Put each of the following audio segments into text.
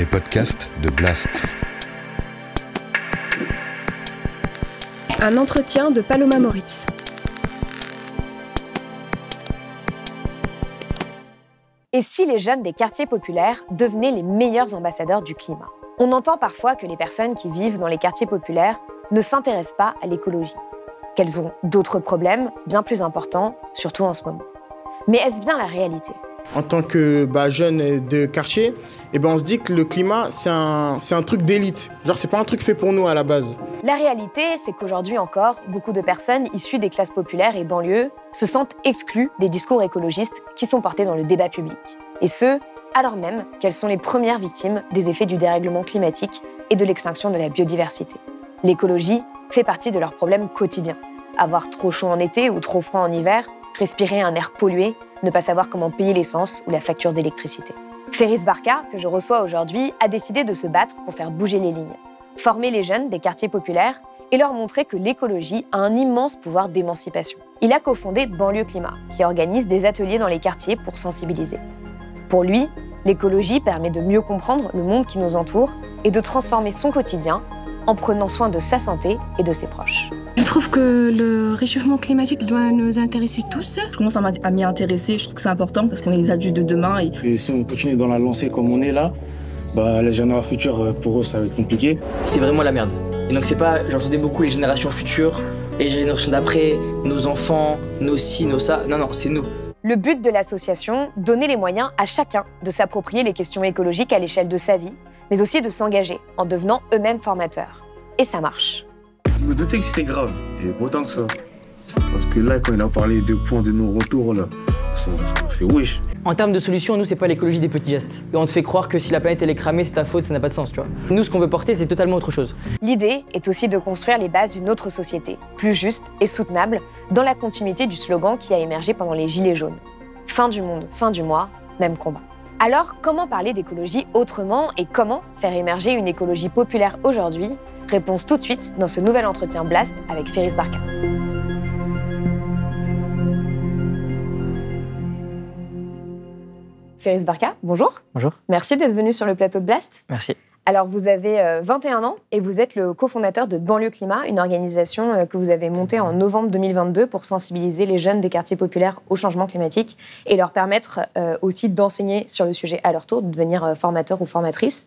les podcasts de Blast. Un entretien de Paloma Moritz. Et si les jeunes des quartiers populaires devenaient les meilleurs ambassadeurs du climat? On entend parfois que les personnes qui vivent dans les quartiers populaires ne s'intéressent pas à l'écologie, qu'elles ont d'autres problèmes bien plus importants, surtout en ce moment. Mais est-ce bien la réalité? En tant que bah, jeune de quartier, eh ben, on se dit que le climat, c'est un, un truc d'élite. Genre, c'est pas un truc fait pour nous à la base. La réalité, c'est qu'aujourd'hui encore, beaucoup de personnes issues des classes populaires et banlieues se sentent exclues des discours écologistes qui sont portés dans le débat public. Et ce, alors même qu'elles sont les premières victimes des effets du dérèglement climatique et de l'extinction de la biodiversité. L'écologie fait partie de leurs problèmes quotidiens. Avoir trop chaud en été ou trop froid en hiver, respirer un air pollué, ne pas savoir comment payer l'essence ou la facture d'électricité. Ferris Barca, que je reçois aujourd'hui, a décidé de se battre pour faire bouger les lignes, former les jeunes des quartiers populaires et leur montrer que l'écologie a un immense pouvoir d'émancipation. Il a cofondé Banlieue Climat, qui organise des ateliers dans les quartiers pour sensibiliser. Pour lui, l'écologie permet de mieux comprendre le monde qui nous entoure et de transformer son quotidien en prenant soin de sa santé et de ses proches. Je trouve que le réchauffement climatique doit nous intéresser tous. Je commence à m'y intéresser, je trouve que c'est important parce qu'on est les adultes de demain. Et... si on continue dans la lancée comme on est là, bah, les générations futures, euh, pour eux, ça va être compliqué. C'est vraiment la merde. Et donc c'est pas, j'entendais beaucoup les générations futures, les générations d'après, nos enfants, nos ci, nos ça. Non, non, c'est nous. Le but de l'association, donner les moyens à chacun de s'approprier les questions écologiques à l'échelle de sa vie, mais aussi de s'engager en devenant eux-mêmes formateurs. Et ça marche. Je me doutais que c'était grave, et autant que ça. Parce que là, quand il a parlé de points de non-retour, là, ça, ça fait wesh. En termes de solution, nous, c'est pas l'écologie des petits gestes. Et on te fait croire que si la planète elle est cramée, c'est ta faute, ça n'a pas de sens, tu vois. Nous, ce qu'on veut porter, c'est totalement autre chose. L'idée est aussi de construire les bases d'une autre société, plus juste et soutenable, dans la continuité du slogan qui a émergé pendant les Gilets jaunes. Fin du monde, fin du mois, même combat. Alors, comment parler d'écologie autrement et comment faire émerger une écologie populaire aujourd'hui Réponse tout de suite dans ce nouvel entretien Blast avec Ferris Barca. Ferris Barca, bonjour. Bonjour. Merci d'être venu sur le plateau de Blast. Merci. Alors, vous avez 21 euh, ans et vous êtes le cofondateur de Banlieue Climat, une organisation euh, que vous avez montée en novembre 2022 pour sensibiliser les jeunes des quartiers populaires au changement climatique et leur permettre euh, aussi d'enseigner sur le sujet à leur tour, de devenir formateur ou formatrice.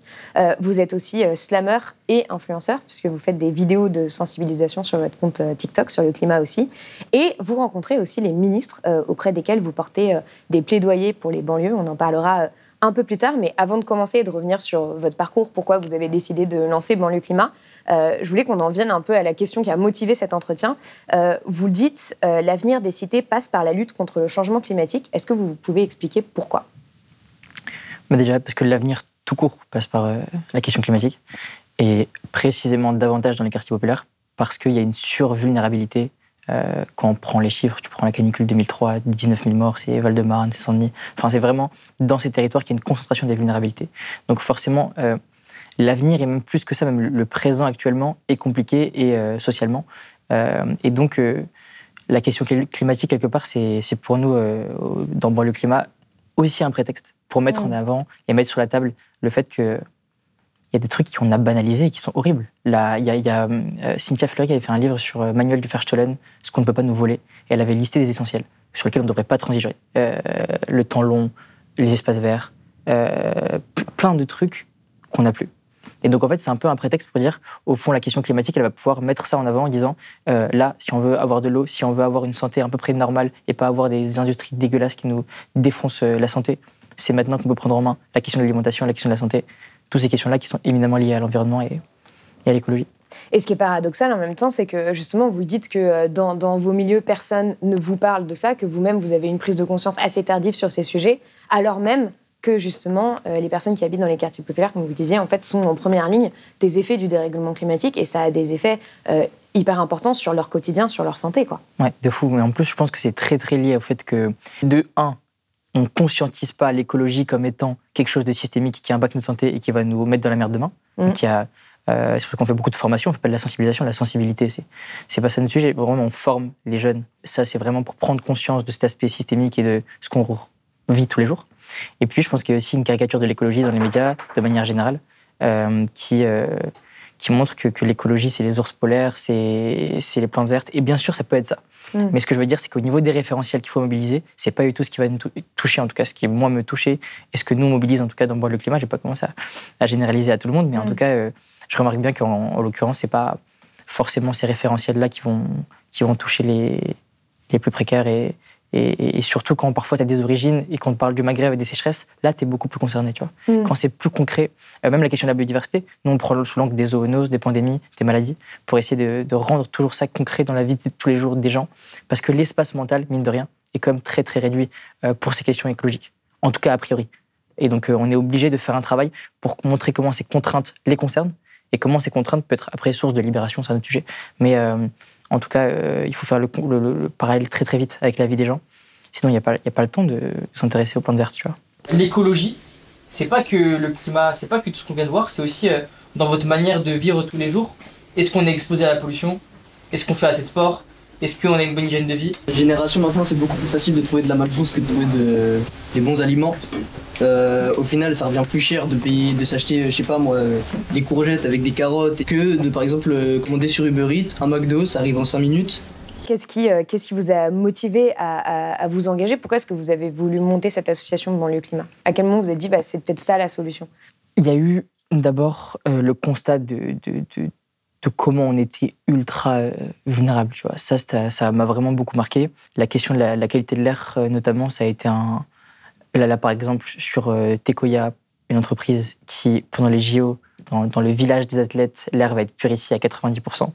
Vous êtes aussi slammer et influenceur, puisque vous faites des vidéos de sensibilisation sur votre compte TikTok, sur le climat aussi. Et vous rencontrez aussi les ministres auprès desquels vous portez des plaidoyers pour les banlieues. On en parlera un peu plus tard, mais avant de commencer et de revenir sur votre parcours, pourquoi vous avez décidé de lancer Banlieue Climat, euh, je voulais qu'on en vienne un peu à la question qui a motivé cet entretien. Euh, vous dites, euh, l'avenir des cités passe par la lutte contre le changement climatique. Est-ce que vous pouvez expliquer pourquoi? Bah Déjà, parce que l'avenir tout court passe par la question climatique, et précisément davantage dans les quartiers populaires, parce qu'il y a une survulnérabilité euh, quand on prend les chiffres, tu prends la canicule 2003, 19 000 morts, c'est Val-de-Marne, c'est Saint-Denis. Enfin, c'est vraiment dans ces territoires qu'il y a une concentration des vulnérabilités. Donc forcément, euh, l'avenir et même plus que ça, même le présent actuellement est compliqué et euh, socialement. et donc la question climatique quelque part, c'est pour nous dans le climat aussi un prétexte pour mettre en avant et mettre sur la table le fait que il y a des trucs qu'on a banalisés et qui sont horribles. Là, y a, euh, Cynthia Fleury qui avait fait un livre sur euh, Manuel du Verstollen, ce qu'on ne peut pas nous voler, et elle avait listé des essentiels sur lesquels on ne devrait pas transiger. Euh, le temps long, les espaces verts, plein de trucs qu'on n'a plus. Et donc en fait, c'est un peu un prétexte pour dire, au fond, la question climatique, elle va pouvoir mettre ça en avant en disant, là, si on veut avoir de l'eau, si on veut avoir une santé à peu près normale et pas avoir des industries dégueulasses qui nous défoncent la santé, c'est maintenant qu'on peut prendre en main la question de l'alimentation, la question de la santé toutes ces questions-là qui sont éminemment liées à l'environnement et, à l'écologie. Et ce qui est paradoxal en même temps, c'est que justement, vous dites que euh, dans, vos milieux, personne ne vous parle de ça, que vous-même, vous avez une prise de conscience assez tardive sur ces sujets, alors même que justement, euh, les personnes qui habitent dans les quartiers populaires, comme vous disiez, en fait, sont en première ligne des effets du dérèglement climatique et ça a des effets euh, hyper importants sur leur quotidien, sur leur santé. Quoi. Ouais, de fou. Mais en plus, je pense que c'est très, très lié au fait que, de un, on ne conscientise pas l'écologie comme étant quelque chose de systémique qui impacte notre santé et qui va nous mettre dans la merde demain. Mmh. Donc, a, euh, c'est pour qu'on fait beaucoup de formation, on fait pas de la sensibilisation, la sensibilité, c'est, c'est pas ça notre sujet. Vraiment, on forme les jeunes. Ça, c'est vraiment pour prendre conscience de cet aspect systémique et de ce qu'on vit tous les jours. Et puis, je pense qu'il y a aussi une caricature de l'écologie dans les médias, de manière générale, euh, qui, euh, qui montre que, que l'écologie, c'est les ours polaires, c'est c'est les plantes vertes. Et bien sûr, ça peut être ça. Mm. Mais ce que je veux dire, c'est qu'au niveau des référentiels qu'il faut mobiliser, c'est pas du tout ce qui va nous tou- toucher, en tout cas, ce qui, moi, me toucher, et ce que nous, on mobilise, en tout cas, dans Bois le climat. Je vais pas commencer à, à généraliser à tout le monde, mais en Mm. tout cas, euh, je remarque bien qu'en en l'occurrence, c'est pas forcément ces référentiels-là qui vont, qui vont toucher les, les plus précaires et, et, et surtout quand parfois tu as des origines et qu'on te parle du Maghreb et des sécheresses, là tu es beaucoup plus concerné. Tu vois. Mm. Quand c'est plus concret, euh, même la question de la biodiversité, nous on prend sous l'angle des zoonoses, des pandémies, des maladies, pour essayer de, de rendre toujours ça concret dans la vie de tous les jours des gens. Parce que l'espace mental, mine de rien, est quand même très très réduit euh, pour ces questions écologiques. En tout cas a priori. Et donc euh, on est obligé de faire un travail pour montrer comment ces contraintes les concernent et comment ces contraintes peuvent être après source de libération, c'est un autre sujet. Mais euh, en tout cas, euh, il faut faire le, le- le- le parallèle très très vite avec la vie des gens. Sinon, il n'y a, a pas le temps de, de s'intéresser aux plantes vertes, tu vois. L'écologie, c'est pas que le climat, c'est pas que tout ce qu'on vient de voir, c'est aussi euh, dans votre manière de vivre tous les jours. Est-ce qu'on est exposé à la pollution? Est-ce qu'on fait assez de sport? Est-ce qu'on a une bonne hygiène de vie? Génération maintenant, c'est beaucoup plus facile de trouver de la malbouffe que de trouver de- des bons aliments. Euh, au final, ça revient plus cher de payer, de s'acheter, euh, je sais pas moi, euh, des courgettes avec des carottes que de par exemple commander sur Uber Eats un McDo, ça arrive en 5 minutes. Qu'est-ce qui, euh, qu'est-ce qui vous a motivé à, à- à vous engager? Pourquoi est-ce que vous avez voulu monter cette association de banlieue climat? À quel moment vous avez dit bah, c'est peut-être ça la solution? Il y a eu d'abord euh, le constat de, de, de- de comment on était ultra euh, vulnérable. Tu vois. Ça, ça m'a vraiment beaucoup marqué. La question de la, qualité de l'air, euh, notamment, ça a été un. Là, là par exemple, sur euh, Tekoya, une entreprise qui, pendant les JO, dans, dans le village des athlètes, l'air va être purifié à 90%.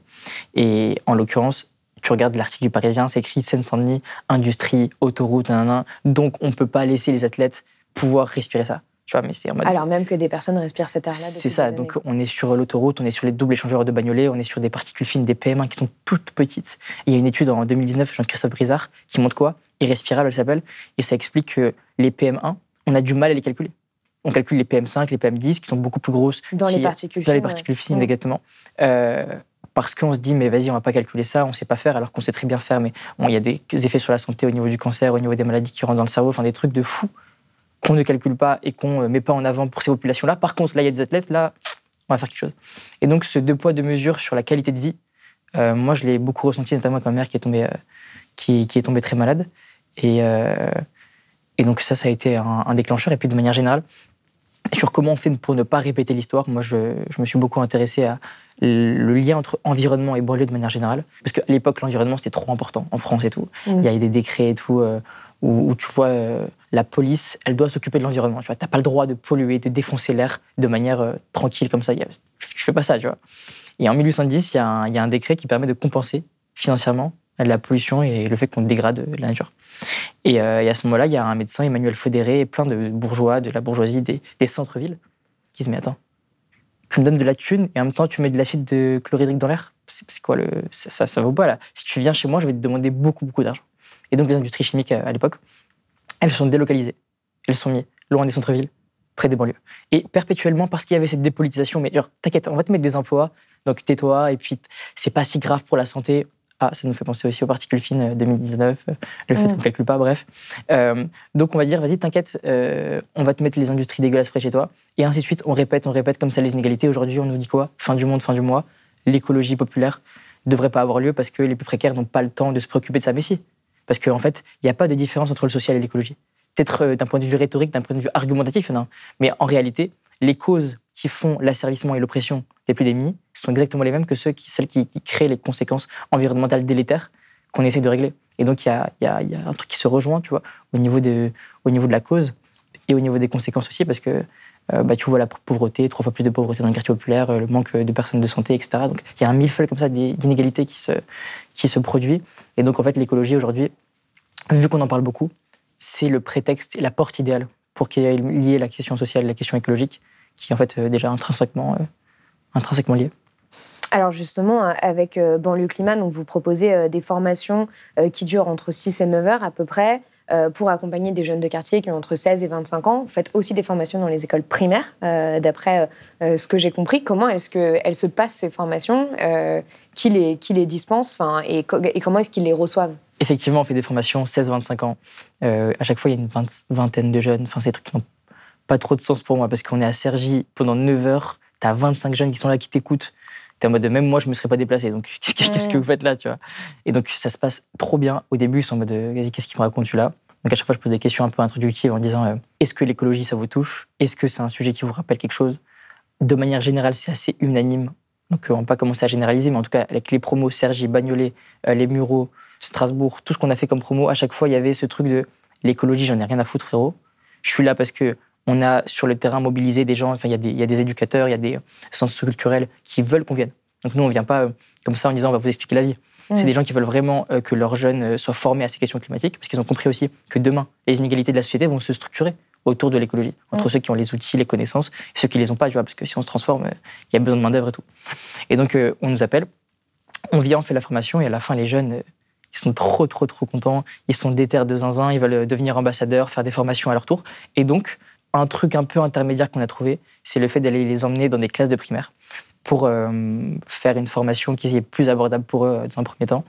Et en l'occurrence, tu regardes l'article du Parisien, c'est écrit Seine-Saint-Denis, industrie, autoroute, nanana. donc on ne peut pas laisser les athlètes pouvoir respirer ça. Tu vois, mais c'est en mode. Alors même que des personnes respirent cet air-là. C'est ça, des donc années. on est sur l'autoroute, on est sur les doubles échangeurs de bagnolets, on est sur des particules fines, des PM1 qui sont toutes petites. Et il y a une étude en 2019, Jean-Christophe Brizard, qui montre quoi? Irrespirable, elle s'appelle, et ça explique que les PM1, on a du mal à les calculer. On calcule les PM5, les PM10, qui sont beaucoup plus grosses. Dans les particules Dans les particules fines, Ouais. exactement. Euh, parce qu'on se dit, mais vas-y, on va pas calculer ça, on sait pas faire, alors qu'on sait très bien faire, mais bon, il y a des effets sur la santé au niveau du cancer, au niveau des maladies qui rentrent dans le cerveau, enfin des trucs de fou qu'on ne calcule pas et qu'on ne met pas en avant pour ces populations-là. Par contre, là, il y a des athlètes, là, on va faire quelque chose. Et donc, ce deux poids, deux mesures sur la qualité de vie, euh, moi, je l'ai beaucoup ressenti, notamment avec ma mère qui est tombée, euh, qui, qui est tombée très malade. Et, euh, et donc, ça, ça a été un, un déclencheur. Et puis, de manière générale, sur comment on fait pour ne pas répéter l'histoire, moi, je, je me suis beaucoup intéressé à le lien entre environnement et banlieue de manière générale. Parce qu'à l'époque, l'environnement, c'était trop important en France et tout. Mm. Il y a eu des décrets et tout. Euh, où, tu vois, euh, la police, elle doit s'occuper de l'environnement. Tu vois, t'as pas le droit de polluer, de défoncer l'air de manière euh, tranquille comme ça. Y a- tu fais pas ça, tu vois. Et en 1810, il y, a un- décret qui permet de compenser financièrement la pollution et le fait qu'on dégrade la nature. Et, euh, à ce moment-là, il y a un médecin, Emmanuel Fédéré, et plein de bourgeois, de la bourgeoisie des, centres-villes, qui se met attends, tu me donnes de la thune et en même temps tu mets de l'acide de chlorhydrique dans l'air? C'est quoi le ça, ça, ça vaut pas là. Si tu viens chez moi, je vais te demander beaucoup beaucoup d'argent. Et donc les industries chimiques à, à l'époque, elles sont délocalisées. Elles sont mises loin des centres-villes, près des banlieues. Et perpétuellement parce qu'il y avait cette dépolitisation. Mais genre, t'inquiète, on va te mettre des emplois, donc tais-toi et puis c'est pas si grave pour la santé. Ah, ça nous fait penser aussi aux particules fines euh, 2019, euh, le fait Mm. qu'on ne calcule pas, bref. Euh, donc on va dire, vas-y, t'inquiète, euh, on va te mettre les industries dégueulasses près de chez toi. Et ainsi de suite, on répète, on répète comme ça les inégalités. Aujourd'hui, on nous dit quoi? Fin du monde, fin du mois. L'écologie populaire devrait pas avoir lieu parce que les plus précaires n'ont pas le temps de se préoccuper de ça. Mais si. Parce qu'en fait, il n'y a pas de différence entre le social et l'écologie. Peut-être euh, d'un point de vue rhétorique, d'un point de vue argumentatif, en a un. Mais en réalité, les causes qui font l'asservissement et l'oppression des plus démunis sont exactement les mêmes que celles qui, créent les conséquences environnementales délétères qu'on essaie de régler. Et donc, il y a, y a- un truc qui se rejoint, tu vois, au niveau, de, au niveau de la cause et au niveau des conséquences aussi, parce que bah, tu vois la pauvreté, trois fois plus de pauvreté dans les quartiers populaires, euh, le manque de personnes de santé, etc. Donc, il y a un millefeuille comme ça d'inégalités qui se, qui se produit. Et donc, en fait, l'écologie aujourd'hui, vu qu'on en parle beaucoup, c'est le prétexte et la porte idéale pour qu'il y ait lié la question sociale et la question écologique, qui est en fait euh, déjà intrinsèquement, euh, intrinsèquement liée. Alors justement, euh, avec euh, Banlieue Climat, donc vous proposez euh, des formations euh, qui durent entre 6 et 9 heures à peu près. Euh, pour accompagner des jeunes de quartier qui ont entre 16 et 25 ans. Vous faites aussi des formations dans les écoles primaires, euh, d'après euh, ce que j'ai compris. Comment est-ce qu'elles se passent, ces formations qui, les, dispense et, et comment est-ce qu'ils les reçoivent? Effectivement, on fait des formations 16-25 ans. À chaque fois, il y a une vingt- vingtaine de jeunes. Enfin, c'est des trucs qui n'ont pas trop de sens pour moi parce qu'on est à Cergy pendant 9 heures. Tu as 25 jeunes qui sont là, qui t'écoutent. Tu es en mode de même moi, je me serais pas déplacé. Donc, qu'est-ce que, vous faites là, tu vois? Et donc, ça se passe trop bien. Au début, ils sont en mode de, vas-y, qu'est-ce qu'il me raconte celui-là? Donc, à chaque fois, je pose des questions un peu introductives en disant euh, est-ce que l'écologie, ça vous touche? Est-ce que c'est un sujet qui vous rappelle quelque chose? De manière générale, c'est assez unanime. Donc, euh, on va pas commencer à généraliser, mais en tout cas, avec les promos Cergy, Bagnolet, euh, les Mureaux, Strasbourg, tout ce qu'on a fait comme promo, à chaque fois, il y avait ce truc de l'écologie, j'en ai rien à foutre, frérot. Je suis là parce que on a sur le terrain mobilisé des gens, enfin, il y, a des- il y a des éducateurs, il y a des centres culturels qui veulent qu'on vienne. Donc nous, on vient pas euh, comme ça en disant on va vous expliquer la vie. C'est Mm. des gens qui veulent vraiment euh, que leurs jeunes euh, soient formés à ces questions climatiques, parce qu'ils ont compris aussi que demain, les inégalités de la société vont se structurer autour de l'écologie, entre Mm. ceux qui ont les outils, les connaissances, et ceux qui les ont pas, tu vois, parce que si on se transforme, il y a besoin de main-d'œuvre et tout. Et donc, on nous appelle, on vient, on fait la formation, et à la fin, les jeunes, ils sont trop, trop, trop contents. Ils sont déter de zinzin, ils veulent devenir ambassadeurs, faire des formations à leur tour. Et donc, un truc un peu intermédiaire qu'on a trouvé, c'est le fait d'aller les emmener dans des classes de primaire pour euh, faire une formation qui est plus abordable pour eux dans un premier temps,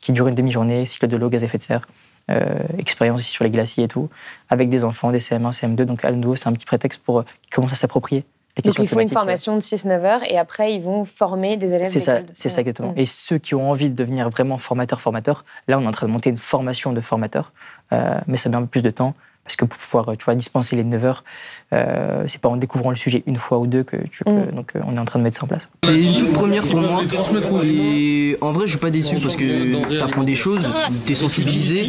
qui dure une demi-journée, cycle de l'eau, gaz à effet de serre, euh, expérience sur les glaciers et tout, avec des enfants, des CM1, CM2. Donc, à nouveau, c'est un petit prétexte pour euh, qu'ils commencent à s'approprier les Donc questions ils font une formation de 6-9 heures et après ils vont former des élèves C'est ça, c'est ça exactement. Mm. Et ceux qui ont envie de devenir vraiment formateurs, formateurs, là, on est en train de monter une formation de formateurs, euh, mais ça met un peu plus de temps. Parce que pour pouvoir tu vois, dispenser les 9 heures, euh, c'est pas en découvrant le sujet une fois ou deux que tu peux. Mm. Donc, euh, on est en train de mettre ça en place. C'est une toute première pour moi. Et en vrai, je suis pas déçu parce que t'apprends des choses, t'es sensibilisé,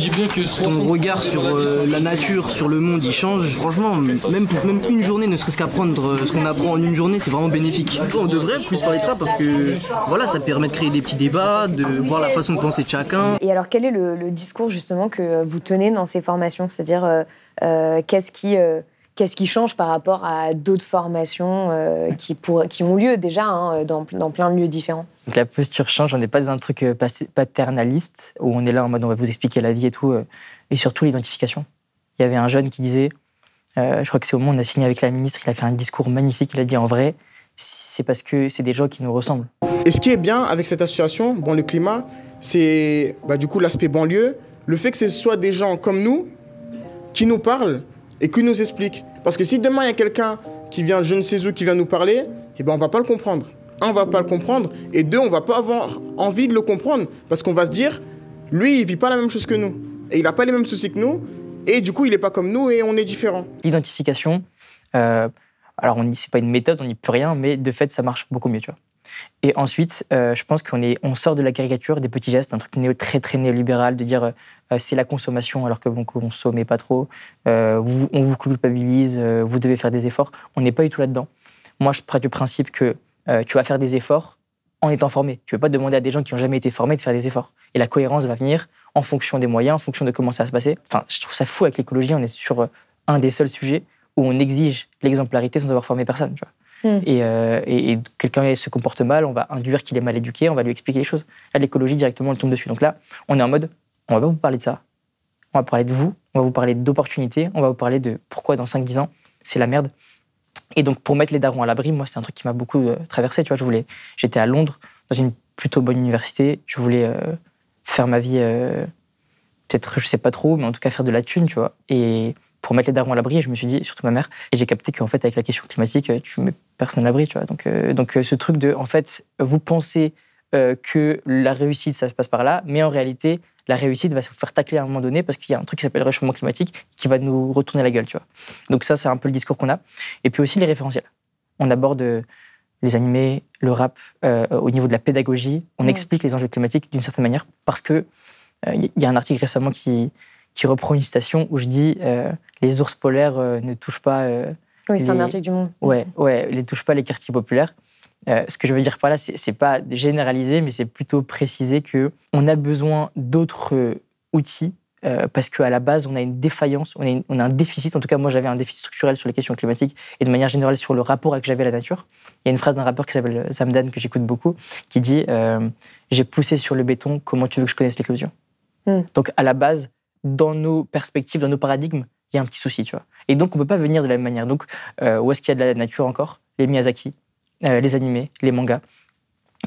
ton regard sur euh, la nature, sur le monde, il change. Franchement, même, pour- même une journée, ne serait-ce qu'apprendre euh, ce qu'on apprend en une journée, c'est vraiment bénéfique. On devrait plus parler de ça parce que voilà, ça permet de créer des petits débats, de voir la façon de penser de chacun. Et alors, quel est le, le discours justement que vous tenez dans ces formations? C'est-à-dire, qu'est-ce qui, euh, qu'est-ce qui change par rapport à d'autres formations euh, qui, pour, qui ont lieu déjà hein, dans, dans plein de lieux différents? Donc la posture change, on n'est pas dans un truc euh, paternaliste où on est là en mode on va vous expliquer la vie et tout, euh, et surtout l'identification. Il y avait un jeune qui disait, euh, je crois que c'est au moment où on a signé avec la ministre, il a fait un discours magnifique, il a dit en vrai, c'est parce que c'est des gens qui nous ressemblent. Et ce qui est bien avec cette association, bon, le climat, c'est bah, du coup l'aspect banlieue, le fait que ce soit des gens comme nous qui nous parlent et qui nous expliquent. Parce que si demain il y a quelqu'un qui vient, je ne sais où, qui vient nous parler, eh ben on va pas le comprendre. Un, on va pas le comprendre, et deux, on va pas avoir envie de le comprendre, parce qu'on va se dire, lui, il vit pas la même chose que nous, et il a pas les mêmes soucis que nous, et du coup, il est pas comme nous, et on est différent. L'identification, euh, alors on c'est pas une méthode, on n'y peut rien, mais de fait ça marche beaucoup mieux, tu vois. Et ensuite, euh, je pense qu'on sort de la caricature des petits gestes, un truc très très néolibéral de dire euh, c'est la consommation alors que bon, consommez pas trop, euh, on vous culpabilise, vous devez faire des efforts. On n'est pas du tout là-dedans. Moi, je pars du principe que tu vas faire des efforts en étant formé. Tu ne veux pas demander à des gens qui n'ont jamais été formés de faire des efforts. Et la cohérence va venir en fonction des moyens, en fonction de comment ça va se passer. Enfin, je trouve ça fou avec l'écologie. On est sur un des seuls sujets où on exige l'exemplarité sans avoir formé personne. Mm. Et, euh, et, quelqu'un se comporte mal, on va induire qu'il est mal éduqué, on va lui expliquer les choses. Là, l'écologie, directement, elle tombe dessus. Donc là, on est en mode, on va pas vous parler de ça. On va parler de vous, on va vous parler d'opportunités, on va vous parler de pourquoi dans 5-10 ans, c'est la merde. Et donc, pour mettre les darons à l'abri, moi, c'est un truc qui m'a beaucoup euh, traversé. Tu vois, je voulais, j'étais à Londres, dans une plutôt bonne université. Je voulais euh, faire ma vie, peut-être, je sais pas trop, mais en tout cas faire de la thune, tu vois. Pour mettre les darons à l'abri, je me suis dit, surtout ma mère, et j'ai capté qu'en fait, avec la question climatique, euh, tu mets personne à l'abri, tu vois. Donc, euh, donc euh, ce truc de, en fait, vous pensez euh, que la réussite, ça se passe par là, mais en réalité, la réussite va se faire tacler à un moment donné parce qu'il y a un truc qui s'appelle le réchauffement climatique qui va nous retourner la gueule, tu vois. Donc ça, c'est un peu le discours qu'on a. Et puis aussi les référentiels. On aborde les animés, le rap, euh, au niveau de la pédagogie. On Ouais. explique les enjeux climatiques d'une certaine manière parce que il y a un article récemment qui, qui reprend une citation où je dis euh, les ours polaires euh, ne touchent pas euh, Oui, c'est un article du Monde. Ouais, ouais, les touche pas les quartiers populaires. Euh, ce que je veux dire par là, c'est pas généraliser, mais c'est plutôt préciser que on a besoin d'autres euh, outils euh, parce qu'à la base, on a une défaillance, on a, une- on a un déficit. En tout cas, moi, j'avais un déficit structurel sur les questions climatiques et de manière générale sur le rapport que j'avais à la nature. Il y a une phrase d'un rappeur qui s'appelle Zamdan que j'écoute beaucoup, qui dit J'ai poussé sur le béton, comment tu veux que je connaisse l'éclosion? Mm. Donc, à la base, dans nos perspectives, dans nos paradigmes, il y a un petit souci, tu vois. Et donc, on peut pas venir de la même manière. Donc, euh, où est-ce qu'il y a de la nature encore? Les Miyazaki, euh, les animés, les mangas.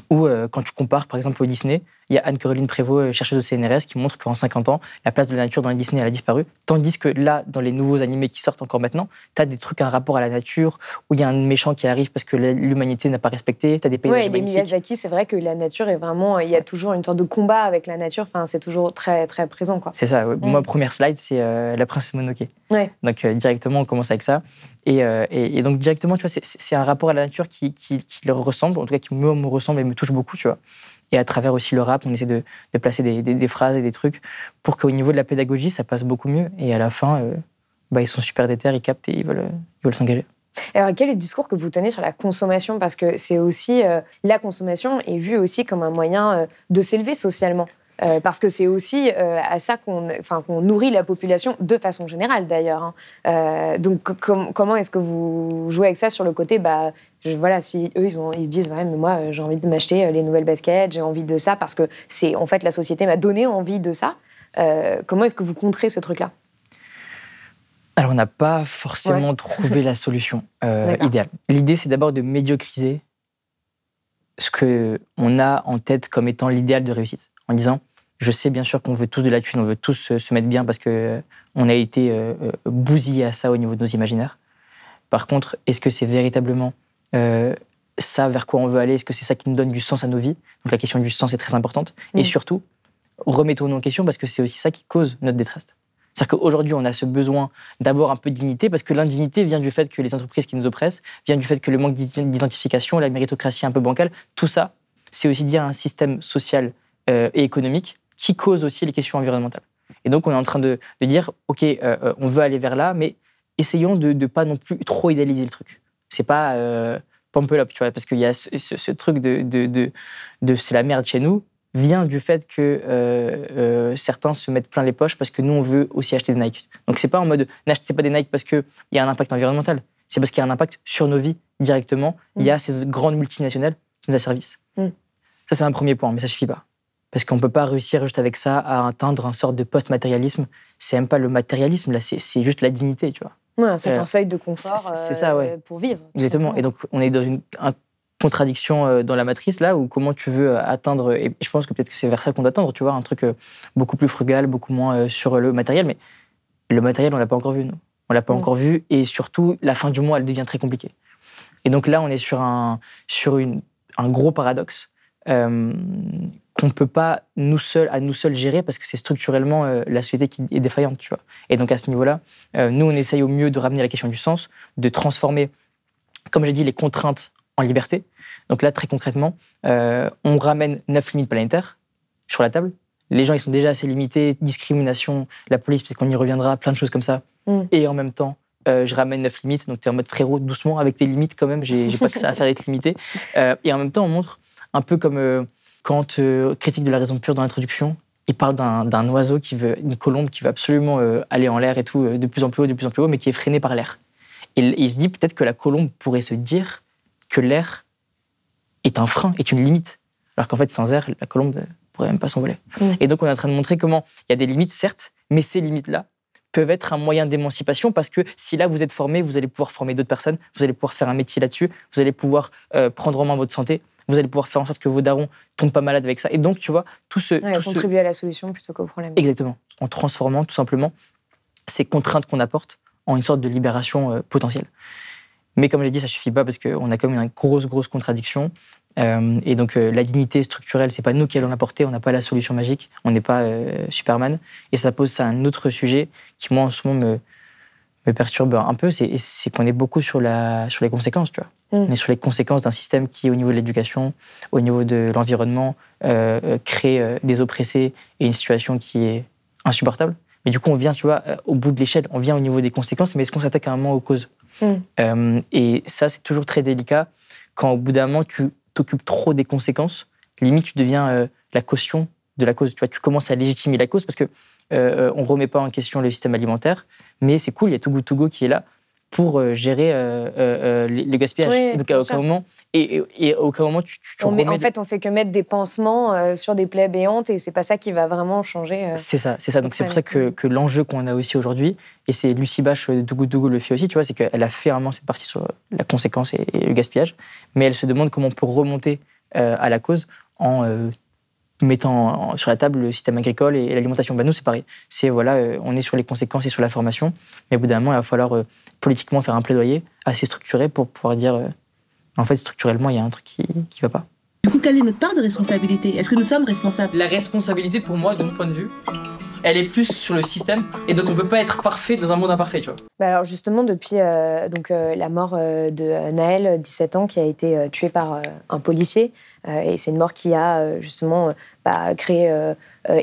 Ou euh, quand tu compares, par exemple, au Disney, il y a Anne-Caroline Prévost, euh, chercheuse au CNRS, qui montre qu'en 50 ans, la place de la nature dans les Disney elle a disparu. Tandis que là, dans les nouveaux animés qui sortent encore maintenant, tu as des trucs, un rapport à la nature, où il y a un méchant qui arrive parce que l'humanité n'a pas respecté, tu as des paysages les magnifiques. Miyazaki, c'est vrai que la nature est vraiment. Il y a toujours une sorte de combat avec la nature. Enfin, c'est toujours très, très présent, quoi. C'est ça. ouais. Mm. Moi, première slide, c'est euh, la princesse Mononoke. Ouais. Donc euh, directement, on commence avec ça. Et, euh, et, et donc directement, tu vois, c'est- un rapport à la nature qui, qui, qui leur ressemble, en tout cas qui me, me ressemble et me touche beaucoup, tu vois. Et à travers aussi le rap, on essaie de, de placer des, des- phrases et des trucs pour qu'au niveau de la pédagogie, ça passe beaucoup mieux. Et à la fin, euh, bah, ils sont super déter, ils captent et ils veulent, ils veulent s'engager. Alors, quel est le discours que vous tenez sur la consommation? Parce que c'est aussi. euh, la consommation est vue aussi comme un moyen euh, de s'élever socialement. Euh, parce que c'est aussi euh, à ça qu'on enfin, qu'on nourrit la population de façon générale d'ailleurs. hein. Euh, donc com- comment est-ce que vous jouez avec ça sur le côté bah, je- voilà, si eux ils, ont, ils disent ouais, mais moi j'ai envie de m'acheter les nouvelles baskets, j'ai envie de ça parce que c'est en fait la société m'a donné envie de ça. Comment est-ce que vous contrez ce truc-là? Alors, on n'a pas forcément trouvé la solution idéale. L'idée, c'est d'abord de médiocriser ce que on a en tête comme étant l'idéal de réussite. En disant, je sais bien sûr qu'on veut tous de la thune, on veut tous se, se mettre bien parce que euh, on a été euh, euh, bousillé à ça au niveau de nos imaginaires. Par contre, est-ce que c'est véritablement euh, ça vers quoi on veut aller? Est-ce que c'est ça qui nous donne du sens à nos vies? Donc la question du sens est très importante. Et surtout, remettons-nous en question parce que c'est aussi ça qui cause notre détresse. C'est-à-dire qu'aujourd'hui, on a ce besoin d'avoir un peu de dignité parce que l'indignité vient du fait que les entreprises qui nous oppressent, vient du fait que le manque d'ident- d'identification, la méritocratie un peu bancale, tout ça, c'est aussi dire un système social euh, et économique qui cause aussi les questions environnementales. Et donc, on est en train de, de dire, OK, euh, euh, on veut aller vers là, mais essayons de ne pas non plus trop idéaliser le truc. C'est pas euh, pump it up, tu vois, parce qu'il y a ce, ce- ce truc de, de, de, de c'est la merde chez nous, vient du fait que euh, euh, certains se mettent plein les poches parce que nous, on veut aussi acheter des Nike. Donc, c'est pas en mode n'achetez pas des Nike parce qu'il y a un impact environnemental. C'est parce qu'il y a un impact sur nos vies directement. Il y a ces grandes multinationales qui nous asservissent. Mm. Ça, c'est un premier point, mais ça suffit pas. Parce qu'on peut pas réussir juste avec ça à atteindre un sorte de post-matérialisme. C'est même pas le matérialisme, là, c'est c'est juste la dignité, tu vois. Ouais, un certain Euh, seuil de confort c'est- c'est ça, ouais. euh, pour vivre. Exactement. Et donc, on est dans une un- contradiction euh, dans la matrice, là, où comment tu veux atteindre. Et je pense que peut-être que c'est vers ça qu'on doit tendre, tu vois, un truc beaucoup plus frugal, beaucoup moins sur le matériel. Mais le matériel, on l'a pas encore vu, nous. On l'a pas encore vu. Et surtout, la fin du mois, elle devient très compliquée. Et donc là, on est sur un, sur une, un gros paradoxe euh, qu'on peut pas nous seuls, à nous seuls gérer parce que c'est structurellement euh, la société qui est défaillante, tu vois. Et donc à ce niveau-là, euh, nous, on essaye au mieux de ramener la question du sens, de transformer, comme j'ai dit, les contraintes en liberté. Donc là, très concrètement, euh, on ramène neuf limites planétaires sur la table. Les gens, ils sont déjà assez limités, discrimination, la police, peut-être qu'on y reviendra, plein de choses comme ça. Mm. Et en même temps, euh, je ramène neuf limites, donc tu es en mode frérot, doucement, avec tes limites quand même, j'ai j'ai pas que ça à faire d'être limité. Euh, et en même temps, on montre un peu comme euh, quand euh, Critique de la raison pure dans l'introduction, il parle d'un oiseau qui veut, une colombe qui veut absolument euh, aller en l'air et tout, euh, de plus en plus haut, de plus en plus haut, mais qui est freiné par l'air. Et il- il se dit peut-être que la colombe pourrait se dire que l'air est un frein, est une limite. Alors qu'en fait, sans air, la colombe ne pourrait même pas s'envoler. Mm. Et donc, on est en train de montrer comment il y a des limites, certes, mais ces limites-là peuvent être un moyen d'émancipation parce que si là, vous êtes formé, vous allez pouvoir former d'autres personnes, vous allez pouvoir faire un métier là-dessus, vous allez pouvoir euh, prendre en main votre santé, vous allez pouvoir faire en sorte que vos darons tombent pas malades avec ça. Et donc, tu vois, tout ce... Ouais, tout ce- contribuer à la solution plutôt qu'au problème. Exactement. En transformant tout simplement ces contraintes qu'on apporte en une sorte de libération euh, potentielle. Mais comme j'ai dit, ça suffit pas parce qu'on a quand même une grosse, grosse contradiction. Euh, et donc euh, la dignité structurelle, c'est pas nous qui allons l'apporter, on n'a pas la solution magique, on n'est pas Superman. Et ça pose ça à un autre sujet qui moi en ce moment me, me perturbe un peu, c'est qu'on est beaucoup sur, la, sur les conséquences, tu vois. Mm. On est sur les conséquences d'un système qui, au niveau de l'éducation, au niveau de l'environnement, euh, euh, crée euh, des oppressés et une situation qui est insupportable. Mais du coup, on vient, tu vois, au bout de l'échelle, on vient au niveau des conséquences, mais est-ce qu'on s'attaque à un moment aux causes? Mm. Euh, Et ça, c'est toujours très délicat quand au bout d'un moment, tu t'occupes trop des conséquences. Limite, tu deviens euh, la caution de la cause. Tu vois, tu commences à légitimer la cause parce que euh, on remet pas en question le système alimentaire, mais c'est cool, il y a Too Good To Go qui est là. pour euh, gérer euh, le gaspillage. Oui, donc à aucun moment, et, et- et à aucun moment tu, tu, tu On met- en fait, on fait que mettre des pansements sur des plaies béantes et c'est pas ça qui va vraiment changer. C'est ça, c'est ça. Donc c'est pour ça que, l'enjeu qu'on a aussi aujourd'hui, et c'est Lucie Bache de Dougou Dougou le fait aussi, tu vois, c'est qu'elle a fait vraiment cette partie sur la conséquence et, et le gaspillage, mais elle se demande comment on peut remonter à la cause en mettant sur la table le système agricole et, l'alimentation. Bah, nous, c'est pareil. C'est voilà, euh, on est sur les conséquences et sur la formation, mais au bout d'un moment, il va falloir euh, politiquement faire un plaidoyer assez structuré pour pouvoir dire, euh, en fait, structurellement, il y a un truc qui ne va pas. Du coup, quelle est notre part de responsabilité? Est-ce que nous sommes responsables? La responsabilité, pour moi, de mon point de vue, elle est plus sur le système. Et donc, on peut pas être parfait dans un monde imparfait, tu vois. Bah alors justement, depuis euh, donc, euh, la mort euh, de Naël, 17 ans, qui a été tué par un policier, et c'est une mort qui a justement bah, créé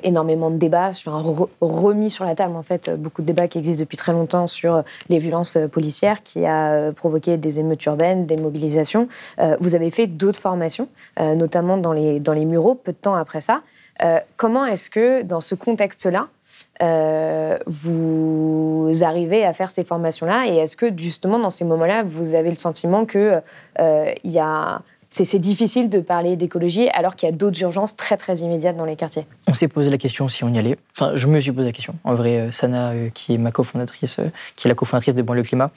énormément de débats, sur un re- remis sur la table en fait beaucoup de débats qui existent depuis très longtemps sur les violences policières, qui a provoqué des émeutes urbaines, des mobilisations. Vous avez fait d'autres formations, notamment dans les dans les Mureaux, peu de temps après ça. Euh, comment est-ce que dans ce contexte-là euh, vous arrivez à faire ces formations-là Et est-ce que justement dans ces moments-là, vous avez le sentiment que euh, a c'est difficile de parler d'écologie alors qu'il y a d'autres urgences très très immédiates dans les quartiers? On s'est posé la question si on y allait. Enfin, je me suis posé la question. En vrai, Sana, qui est ma cofondatrice, qui est la cofondatrice de Banlieue Climat,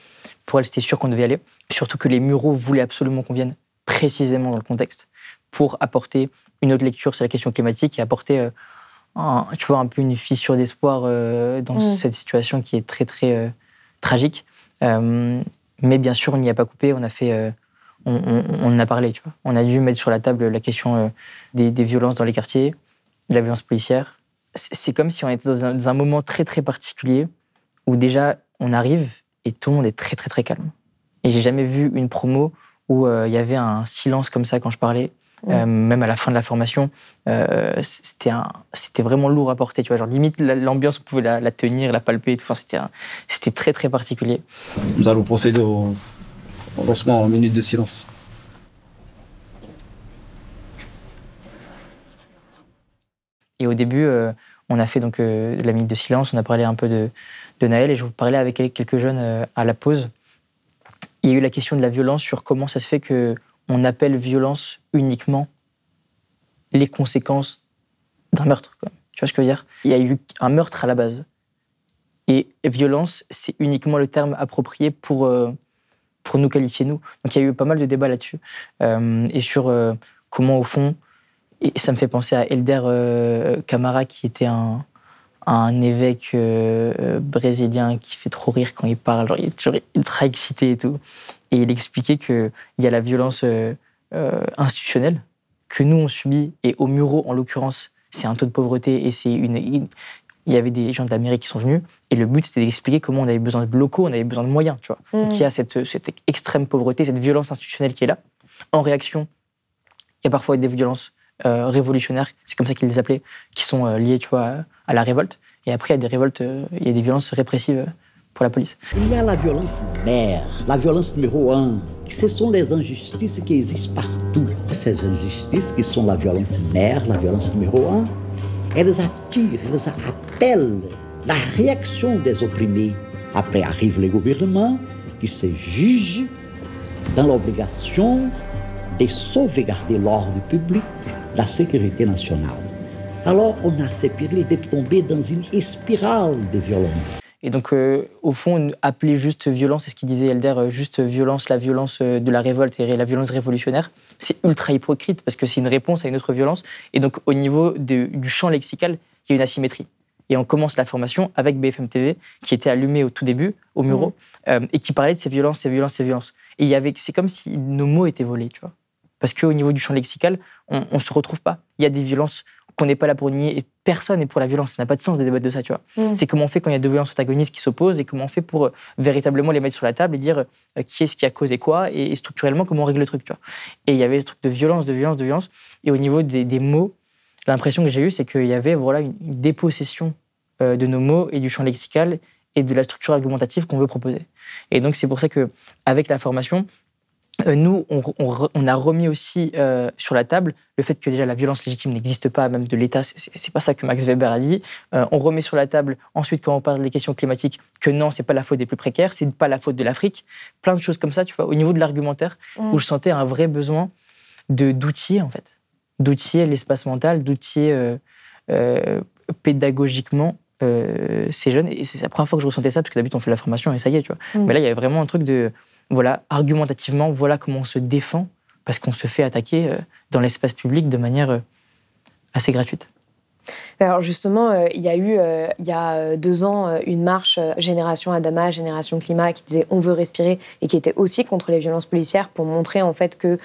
pour elle, c'était sûr qu'on devait y aller. Surtout que les Mureaux voulaient absolument qu'on vienne précisément dans le contexte pour apporter une autre lecture sur la question climatique et apporter, euh, un- tu vois, un peu une fissure d'espoir euh, dans Mm. cette situation qui est très, très euh, tragique. Mais bien sûr, on n'y a pas coupé. On a fait. on, on- a parlé, tu vois. On a dû mettre sur la table la question euh, des, des violences dans les quartiers, de la violence policière. C'est comme si on était dans un, dans un moment très très particulier où déjà on arrive et tout le monde est très très très calme. Et j'ai jamais vu une promo où euh, il y avait un silence comme ça quand je parlais. Euh, même à la fin de la formation, euh, c'était un- c'était vraiment lourd à porter. Tu vois, genre limite la- l'ambiance, on pouvait la, la tenir, la palper. et tout. Enfin, c'était un- c'était très très particulier. Nous allons procéder au, au lancement en minute de silence. Et au début, euh, on a fait donc euh, la minute de silence, on a parlé un peu de, de Naël et je vous parlais avec quelques jeunes euh, à la pause. Il y a eu la question de la violence sur comment ça se fait que on appelle violence uniquement les conséquences d'un meurtre. Tu vois ce que je veux dire? Il y a eu un meurtre à la base. Et violence, c'est uniquement le terme approprié pour, euh, pour nous qualifier, nous. Donc il y a eu pas mal de débats là-dessus. Euh, et sur euh, comment, au fond, et ça me fait penser à Elder Camara, qui était un, un évêque euh, euh, brésilien qui fait trop rire quand il parle. Genre, il est toujours ultra excité et tout. Et il expliquait qu'il y a la violence euh, euh, institutionnelle que nous, on subit. Et au Muro, en l'occurrence, c'est un taux de pauvreté et c'est une, une- Il y avait des gens de l'Amérique qui sont venus. Et le but, c'était d'expliquer comment on avait besoin de locaux, on avait besoin de moyens, tu vois. Donc, il y a cette, cette extrême pauvreté, cette violence institutionnelle qui est là. En réaction, il y a parfois des violences euh, révolutionnaires, c'est comme ça qu'ils les appelaient, qui sont euh, liées, tu vois, à, la révolte. Et après, il y a des révoltes, euh, il y a des violences répressives pour la police. Il y a la violence mère, la violence numéro un. Ce sont les injustices qui existent partout. Ces injustices qui sont la violence mère, la violence numéro un, elles attirent, elles appellent la réaction des opprimés. Après arrivent les gouvernements qui se jugent dans l'obligation de sauvegarder l'ordre public, la sécurité nationale. Alors on a ces périls de tomber dans une spirale de violence. Et donc, euh, au fond, appeler juste violence, c'est ce qu'il disait Elder, euh, juste violence, la violence euh, de la révolte et la violence révolutionnaire, c'est ultra hypocrite parce que c'est une réponse à une autre violence. Et donc, au niveau de- du champ lexical, il y a une asymétrie. Et on commence la formation avec BFM TV, qui était allumé au tout début, au Muro, euh, et qui parlait de ces violences, ces violences, ces violences. Et il y avait, c'est comme si nos mots étaient volés, tu vois. Parce qu'au niveau du champ lexical, on ne se retrouve pas. Il y a des violences qu'on n'est pas là pour nier et personne n'est pour la violence. Ça n'a pas de sens de débattre de ça, tu vois. Mm. C'est comment on fait quand il y a deux violences antagonistes qui s'opposent et comment on fait pour euh, véritablement les mettre sur la table et dire euh, qui est-ce qui a causé quoi et, et structurellement comment on règle le truc, tu vois. Et il y avait ce truc de violence, de violence, de violence. Et au niveau des, des mots, l'impression que j'ai eue, c'est qu'il y avait voilà, une dépossession euh, de nos mots et du champ lexical et de la structure argumentative qu'on veut proposer. Et donc c'est pour ça que avec la formation, nous, on, on, on, a remis aussi euh, sur la table le fait que déjà la violence légitime n'existe pas, même de l'État. C'est pas ça que Max Weber a dit. Euh, on remet sur la table ensuite quand on parle des questions climatiques que non, c'est pas la faute des plus précaires, c'est pas la faute de l'Afrique. Plein de choses comme ça, tu vois. Au niveau de l'argumentaire, Mm. où je sentais un vrai besoin de d'outiller en fait, d'outiller l'espace mental, d'outiller euh, euh, pédagogiquement euh, ces jeunes. Et c'est la première fois que je ressentais ça parce que d'habitude on fait la formation et ça y est, tu vois. Mm. Mais là, il y avait vraiment un truc de voilà, argumentativement, voilà comment on se défend, parce qu'on se fait attaquer euh, dans l'espace public de manière euh, assez gratuite. Alors justement, euh, il y a eu, euh, il y a euh, deux ans, une marche Génération Adama, Génération Climat, qui disait on veut respirer et qui était aussi contre les violences policières pour montrer en fait que,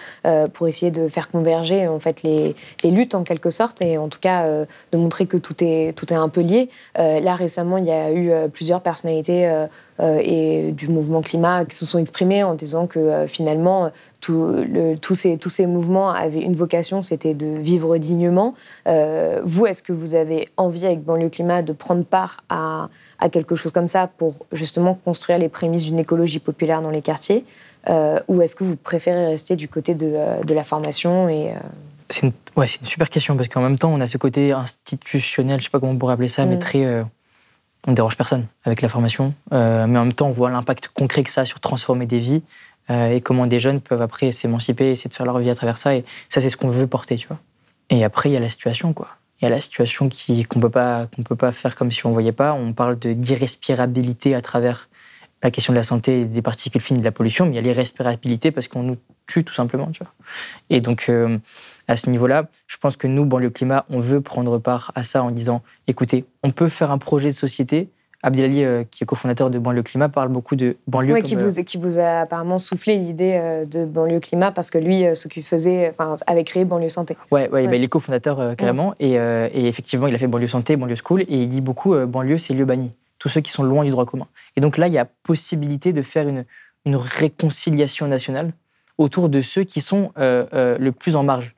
pour essayer de faire converger en fait les, luttes en quelque sorte et en tout cas de montrer que tout est, tout est un peu lié. Là récemment, il y a eu plusieurs personnalités et du mouvement climat qui se sont exprimés en disant que finalement tous, ces, tous ces mouvements avaient une vocation, c'était de vivre dignement. Vous, est-ce que vous avez envie avec Banlieue Climat de prendre part à, à quelque chose comme ça pour justement construire les prémices d'une écologie populaire dans les quartiers Euh, Ou est-ce que vous préférez rester du côté de, euh, de la formation et, euh, C'est une, ouais, c'est une super question, parce qu'en même temps, on a ce côté institutionnel, je sais pas comment on pourrait appeler ça, mais Mm. très. euh, on dérange personne avec la formation, mais en même temps, on voit l'impact concret que ça a sur transformer des vies et comment des jeunes peuvent après s'émanciper, essayer de faire leur vie à travers ça. Et ça, c'est ce qu'on veut porter, tu vois. Et après, il y a la situation, quoi. Il y a la situation qui qu'on peut pas qu'on peut pas faire comme si on voyait pas. On parle de d'irrespirabilité à travers la question de la santé, des particules fines, et de la pollution, mais il y a l'irrespirabilité parce qu'on nous tue tout simplement, tu vois. Et donc euh, à ce niveau-là, je pense que nous, banlieue climat, on veut prendre part à ça en disant, écoutez, on peut faire un projet de société. Abdelali, euh, qui est cofondateur de Banlieue Climat, parle beaucoup de banlieue comme, qui, euh, vous, qui vous a apparemment soufflé l'idée euh, de Banlieue Climat parce que lui, ce qu'il faisait, enfin, avait créé Banlieue Santé. Ouais, ouais, Ouais. bah, il est cofondateur carrément. Et, et effectivement, il a fait banlieue santé, banlieue school. Et il dit beaucoup banlieue, c'est lieu banni. Tous ceux qui sont loin du droit commun. Et donc là, il y a possibilité de faire une, une réconciliation nationale autour de ceux qui sont le plus en marge,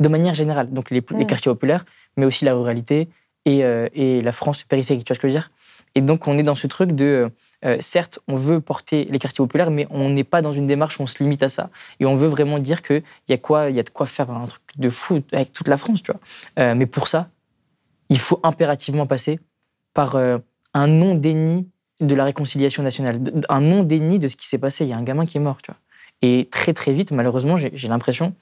de manière générale. Donc les, les quartiers populaires, mais aussi la ruralité et, et la France périphérique. Tu vois ce que je veux dire? Et donc on est dans ce truc de, euh, certes, on veut porter les quartiers populaires, mais on n'est pas dans une démarche où on se limite à ça. Et on veut vraiment dire qu'il y, a quoi- y a de quoi faire un truc de fou avec toute la France, tu vois. Euh, mais pour ça, il faut impérativement passer par euh, un non-déni de la réconciliation nationale, un non-déni de ce qui s'est passé. Il y a un gamin qui est mort, tu vois. Et très très vite, malheureusement, j'ai l'impression,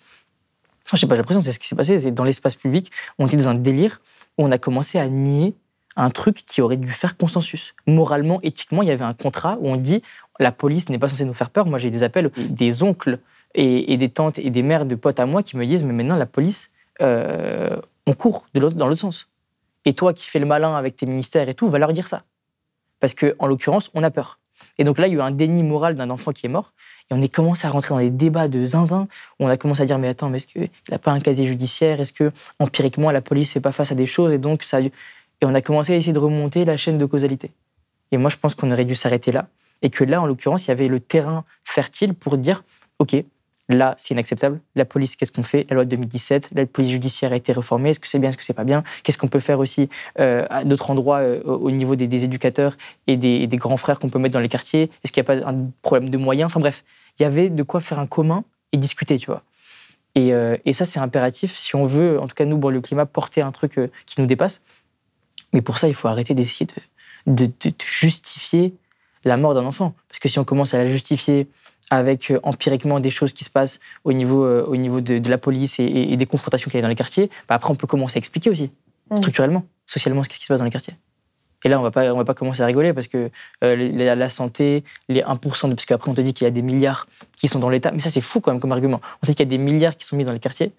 enfin, je sais pas, l'impression, c'est ce qui s'est passé, c'est dans l'espace public, on était dans un délire où on a commencé à nier un truc qui aurait dû faire consensus. Moralement, éthiquement, il y avait un contrat où on dit la police n'est pas censée nous faire peur. Moi, j'ai des appels des oncles et, et des tantes et des mères de potes à moi qui me disent mais maintenant la police, euh, on court de l'autre- dans l'autre sens. Et toi qui fais le malin avec tes ministères et tout, va leur dire ça. Parce que en l'occurrence, on a peur. Et donc là, il y a eu un déni moral d'un enfant qui est mort. Et on est commencé à rentrer dans des débats de zinzin où on a commencé à dire mais attends, mais est-ce qu'il n'a pas un casier judiciaire? Est-ce que empiriquement la police fait pas face à des choses et donc ça Et on a commencé à essayer de remonter la chaîne de causalité. Et moi, je pense qu'on aurait dû s'arrêter là. Et que là, en l'occurrence, il y avait le terrain fertile pour dire OK, là, c'est inacceptable. La police, qu'est-ce qu'on fait? La loi de 2017, la police judiciaire a été réformée. Est-ce que c'est bien? Est-ce que c'est pas bien? Qu'est-ce qu'on peut faire aussi euh, à d'autres endroits euh, au au niveau des, éducateurs et des, grands frères qu'on peut mettre dans les quartiers? Est-ce qu'il n'y a pas un problème de moyens? Enfin bref, il y avait de quoi faire un commun et discuter, tu vois. Et, euh, et ça, c'est impératif si on veut, en tout cas nous, pour le climat, porter un truc qui nous dépasse. Mais pour ça, il faut arrêter d'essayer de, de- de- de justifier la mort d'un enfant. Parce que si on commence à la justifier avec euh, empiriquement des choses qui se passent au niveau, euh, au niveau de, de la police et, et- et des confrontations qu'il y a dans les quartiers, bah après on peut commencer à expliquer aussi, Mm. structurellement, socialement, ce qui se passe dans les quartiers. Et là, on va pas, on va pas commencer à rigoler parce que euh, la, la santé, les 1%, de, parce qu'après on te dit qu'il y a des milliards qui sont dans l'État, mais ça c'est fou quand même comme argument. On dit qu'il y a des milliards qui sont mis dans les quartiers,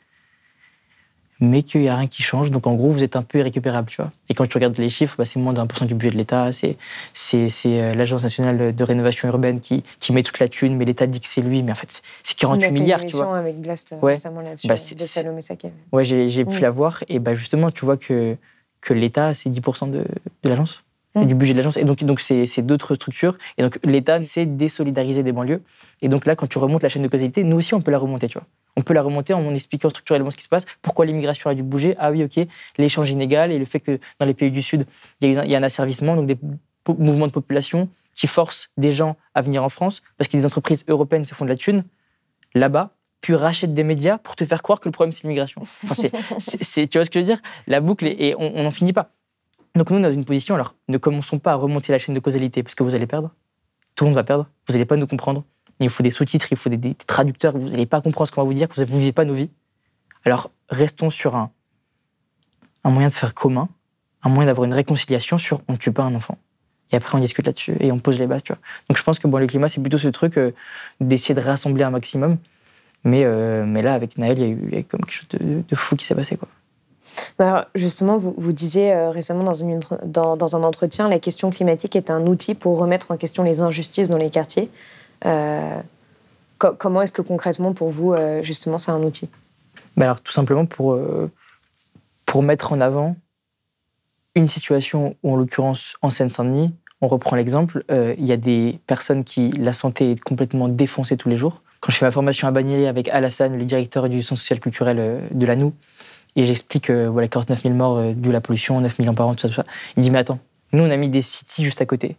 mais qu'il n'y a rien qui change. Donc en gros, vous êtes un peu irrécupérable, tu vois. Et quand tu regardes les chiffres, bah, c'est moins de 1% du budget de l'État. C'est, c'est, c'est euh, l'Agence nationale de rénovation urbaine qui, qui met toute la thune, mais l'État dit que c'est lui. Mais en fait, c'est- c'est On a 48 fait une milliards, tu vois. avec Blast euh, Ouais. récemment là-dessus, Bah, c'est- de c'est- Salomé Saké. Ouais, j'ai, j'ai pu Mm. la voir. Et bah, justement, tu vois que, que l'État, c'est 10% de, de l'agence, Mm. du budget de l'agence. Et donc, donc c'est, c'est d'autres structures. Et donc, l'État, c'est désolidariser des banlieues. Et donc là, quand tu remontes la chaîne de causalité, nous aussi, on peut la remonter, tu vois. On peut la remonter en expliquant structurellement ce qui se passe, pourquoi l'immigration a dû bouger. Ah oui, ok, l'échange inégal et le fait que dans les pays du Sud, il y a, un- asservissement, donc des mouvements de population qui forcent des gens à venir en France parce que les entreprises européennes se font de la thune. là-bas, puis rachètent des médias pour te faire croire que le problème, c'est l'immigration. Enfin, c'est, tu vois ce que je veux dire? La boucle, est- et on n'en finit pas. Donc nous, on est dans une position, alors ne commençons pas à remonter la chaîne de causalité, parce que vous allez perdre. Tout le monde va perdre. Vous n'allez pas nous comprendre. Il faut des sous-titres, il faut des, traducteurs. Vous n'allez pas comprendre ce qu'on va vous dire, vous ne vivez pas nos vies. Alors restons sur un, un moyen de faire commun, un moyen d'avoir une réconciliation sur on ne tue pas un enfant. Et après, on discute là-dessus et on pose les bases, tu vois. Donc je pense que bon, le climat, c'est plutôt ce truc euh, d'essayer de rassembler un maximum. Mais, euh, mais là, avec Naël, il y, a eu- y a comme quelque chose de, de fou qui s'est passé, quoi. Bah, justement, vous, vous disiez euh, récemment dans, dans un entretien, la question climatique est un outil pour remettre en question les injustices dans les quartiers. Euh, co- comment est-ce que concrètement, pour vous, euh, justement, c'est un outil? Alors, tout simplement pour, euh, pour mettre en avant une situation où, en l'occurrence, en Seine-Saint-Denis, on reprend l'exemple, il y a des personnes qui, la santé est complètement défoncée tous les jours. Quand je fais ma formation à Bagnolet avec Alassane, le directeur du centre social culturel de la Nou, et j'explique euh, voilà, 49 000 morts à la pollution, 9 000 ans par an, tout ça, tout ça. Il dit, mais attends, nous, on a mis des cities juste à côté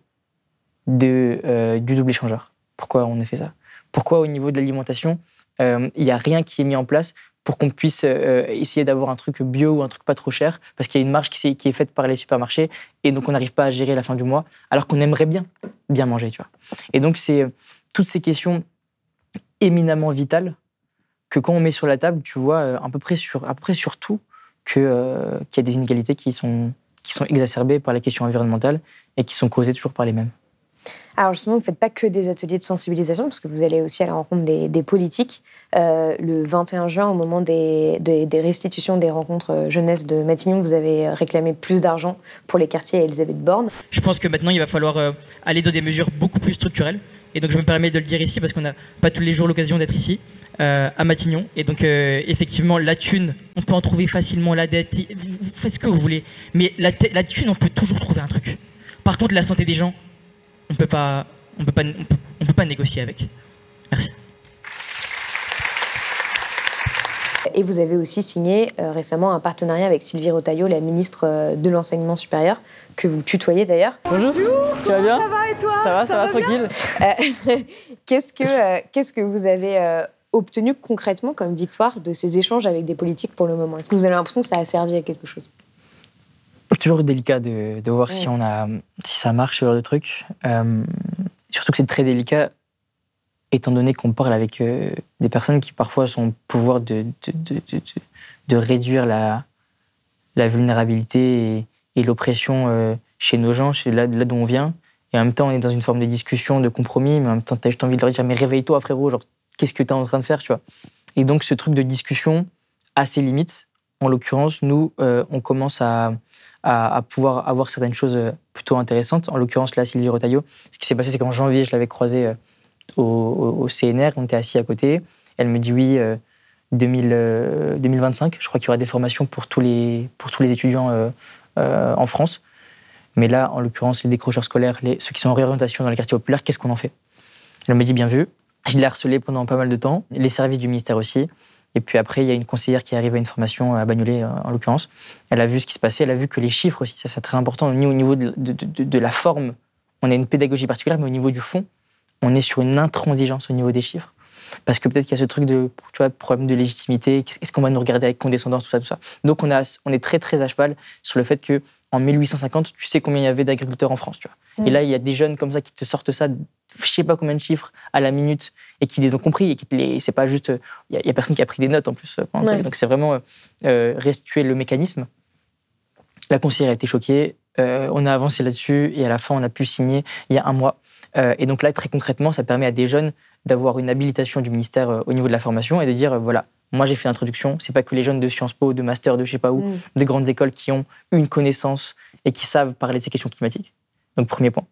de, du double échangeur. Pourquoi on a fait ça? Pourquoi, au niveau de l'alimentation, euh, il n'y a rien qui est mis en place pour qu'on puisse euh, essayer d'avoir un truc bio ou un truc pas trop cher, parce qu'il y a une marge qui, est faite par les supermarchés, et donc on n'arrive pas à gérer la fin du mois, alors qu'on aimerait bien bien manger, tu vois. Et donc c'est euh, toutes ces questions éminemment vitales que quand on met sur la table, tu vois à peu près sur, à peu près sur tout qu'il y a des inégalités qui sont, qui sont exacerbées par les questions environnementales et qui sont causées toujours par les mêmes. Alors justement, vous ne faites pas que des ateliers de sensibilisation, parce que vous allez aussi à la rencontre des, politiques. Euh, le 21 juin, au moment des, des- des restitutions des rencontres euh, jeunesse de Matignon, vous avez réclamé plus d'argent pour les quartiers à Elisabeth Borne. Je pense que maintenant, il va falloir euh, aller dans des mesures beaucoup plus structurelles. Et donc, je me permets de le dire ici parce qu'on n'a pas tous les jours l'occasion d'être ici, euh, à Matignon. Et donc, euh, effectivement, la thune, on peut en trouver facilement la dette. Vous, faites ce que vous voulez. Mais la, la thune, on peut toujours trouver un truc. Par contre, la santé des gens, on peut pas, on peut pas, on peut, on peut pas négocier avec. Merci. Et vous avez aussi signé euh, récemment un partenariat avec Sylvie Rotaillot, la ministre euh, de l'Enseignement supérieur, que vous tutoyez d'ailleurs. Bonjour, tu vas bien Ça va et toi Ça va, ça, va, tranquille Euh, Qu'est-ce que, euh, qu'est-ce que vous avez euh, obtenu concrètement comme victoire de ces échanges avec des politiques pour le moment? Est-ce que vous avez l'impression que ça a servi à quelque chose? Toujours délicat de, de voir si, on a, si ça marche, ce genre de truc. Euh, surtout que c'est très délicat, étant donné qu'on parle avec euh, des personnes qui parfois sont au pouvoir de, réduire la, la vulnérabilité et, et l'oppression euh, chez nos gens, chez là, là d'où on vient. Et en même temps, on est dans une forme de discussion, de compromis, mais en même temps, tu as juste envie de leur dire Mais réveille-toi, frérot, genre, qu'est-ce que tu es en train de faire, tu vois Et donc, ce truc de discussion a ses limites. En l'occurrence, nous, euh, on commence à, pouvoir avoir certaines choses euh, plutôt intéressantes. En l'occurrence, là, Sylvie Rotaillot, ce qui s'est passé, c'est qu'en janvier, je l'avais croisée euh, au, CNR, on était assis à côté. Elle me dit oui, euh, 2000, euh, 2025, je crois qu'il y aura des formations pour tous les, étudiants en France. Mais là, en l'occurrence, les décrocheurs scolaires, ceux qui sont en réorientation dans les quartiers populaires, qu'est-ce qu'on en fait? Elle me dit bien vu. Je l'ai harcelé pendant pas mal de temps, les services du ministère aussi. Et puis après, il y a une conseillère qui arrive à une formation à Bagnolet, euh, en l'occurrence. Elle a vu ce qui se passait, elle a vu que les chiffres aussi, ça c'est très important. Au niveau de, de- de- de la forme, on a une pédagogie particulière, mais au niveau du fond, on est sur une intransigeance au niveau des chiffres. Parce que peut-être qu'il y a ce truc de tu vois, problème de légitimité, est-ce qu'on va nous regarder avec condescendance, tout ça, tout ça. Donc on, a, on est très très à cheval sur le fait que en 1850, tu sais combien il y avait d'agriculteurs en France. Tu vois. Mm. Et là, il y a des jeunes comme ça qui te sortent ça, je sais pas combien de chiffres à la minute, et qui les ont compris, et qui te les, c'est pas juste, il y, a- il y a personne qui a pris des notes en plus. Ouais. Donc c'est vraiment euh, euh, restituer le mécanisme. La conseillère a été choquée, euh, on a avancé là-dessus, et à la fin, on a pu signer il y a un mois. Euh, et donc là, très concrètement, ça permet à des jeunes d'avoir une habilitation du ministère au niveau de la formation et de dire, voilà, moi j'ai fait l'introduction, c'est pas que les jeunes de Sciences Po, de master, de je sais pas où, Mm. des grandes écoles qui ont une connaissance et qui savent parler de ces questions climatiques. Donc premier point.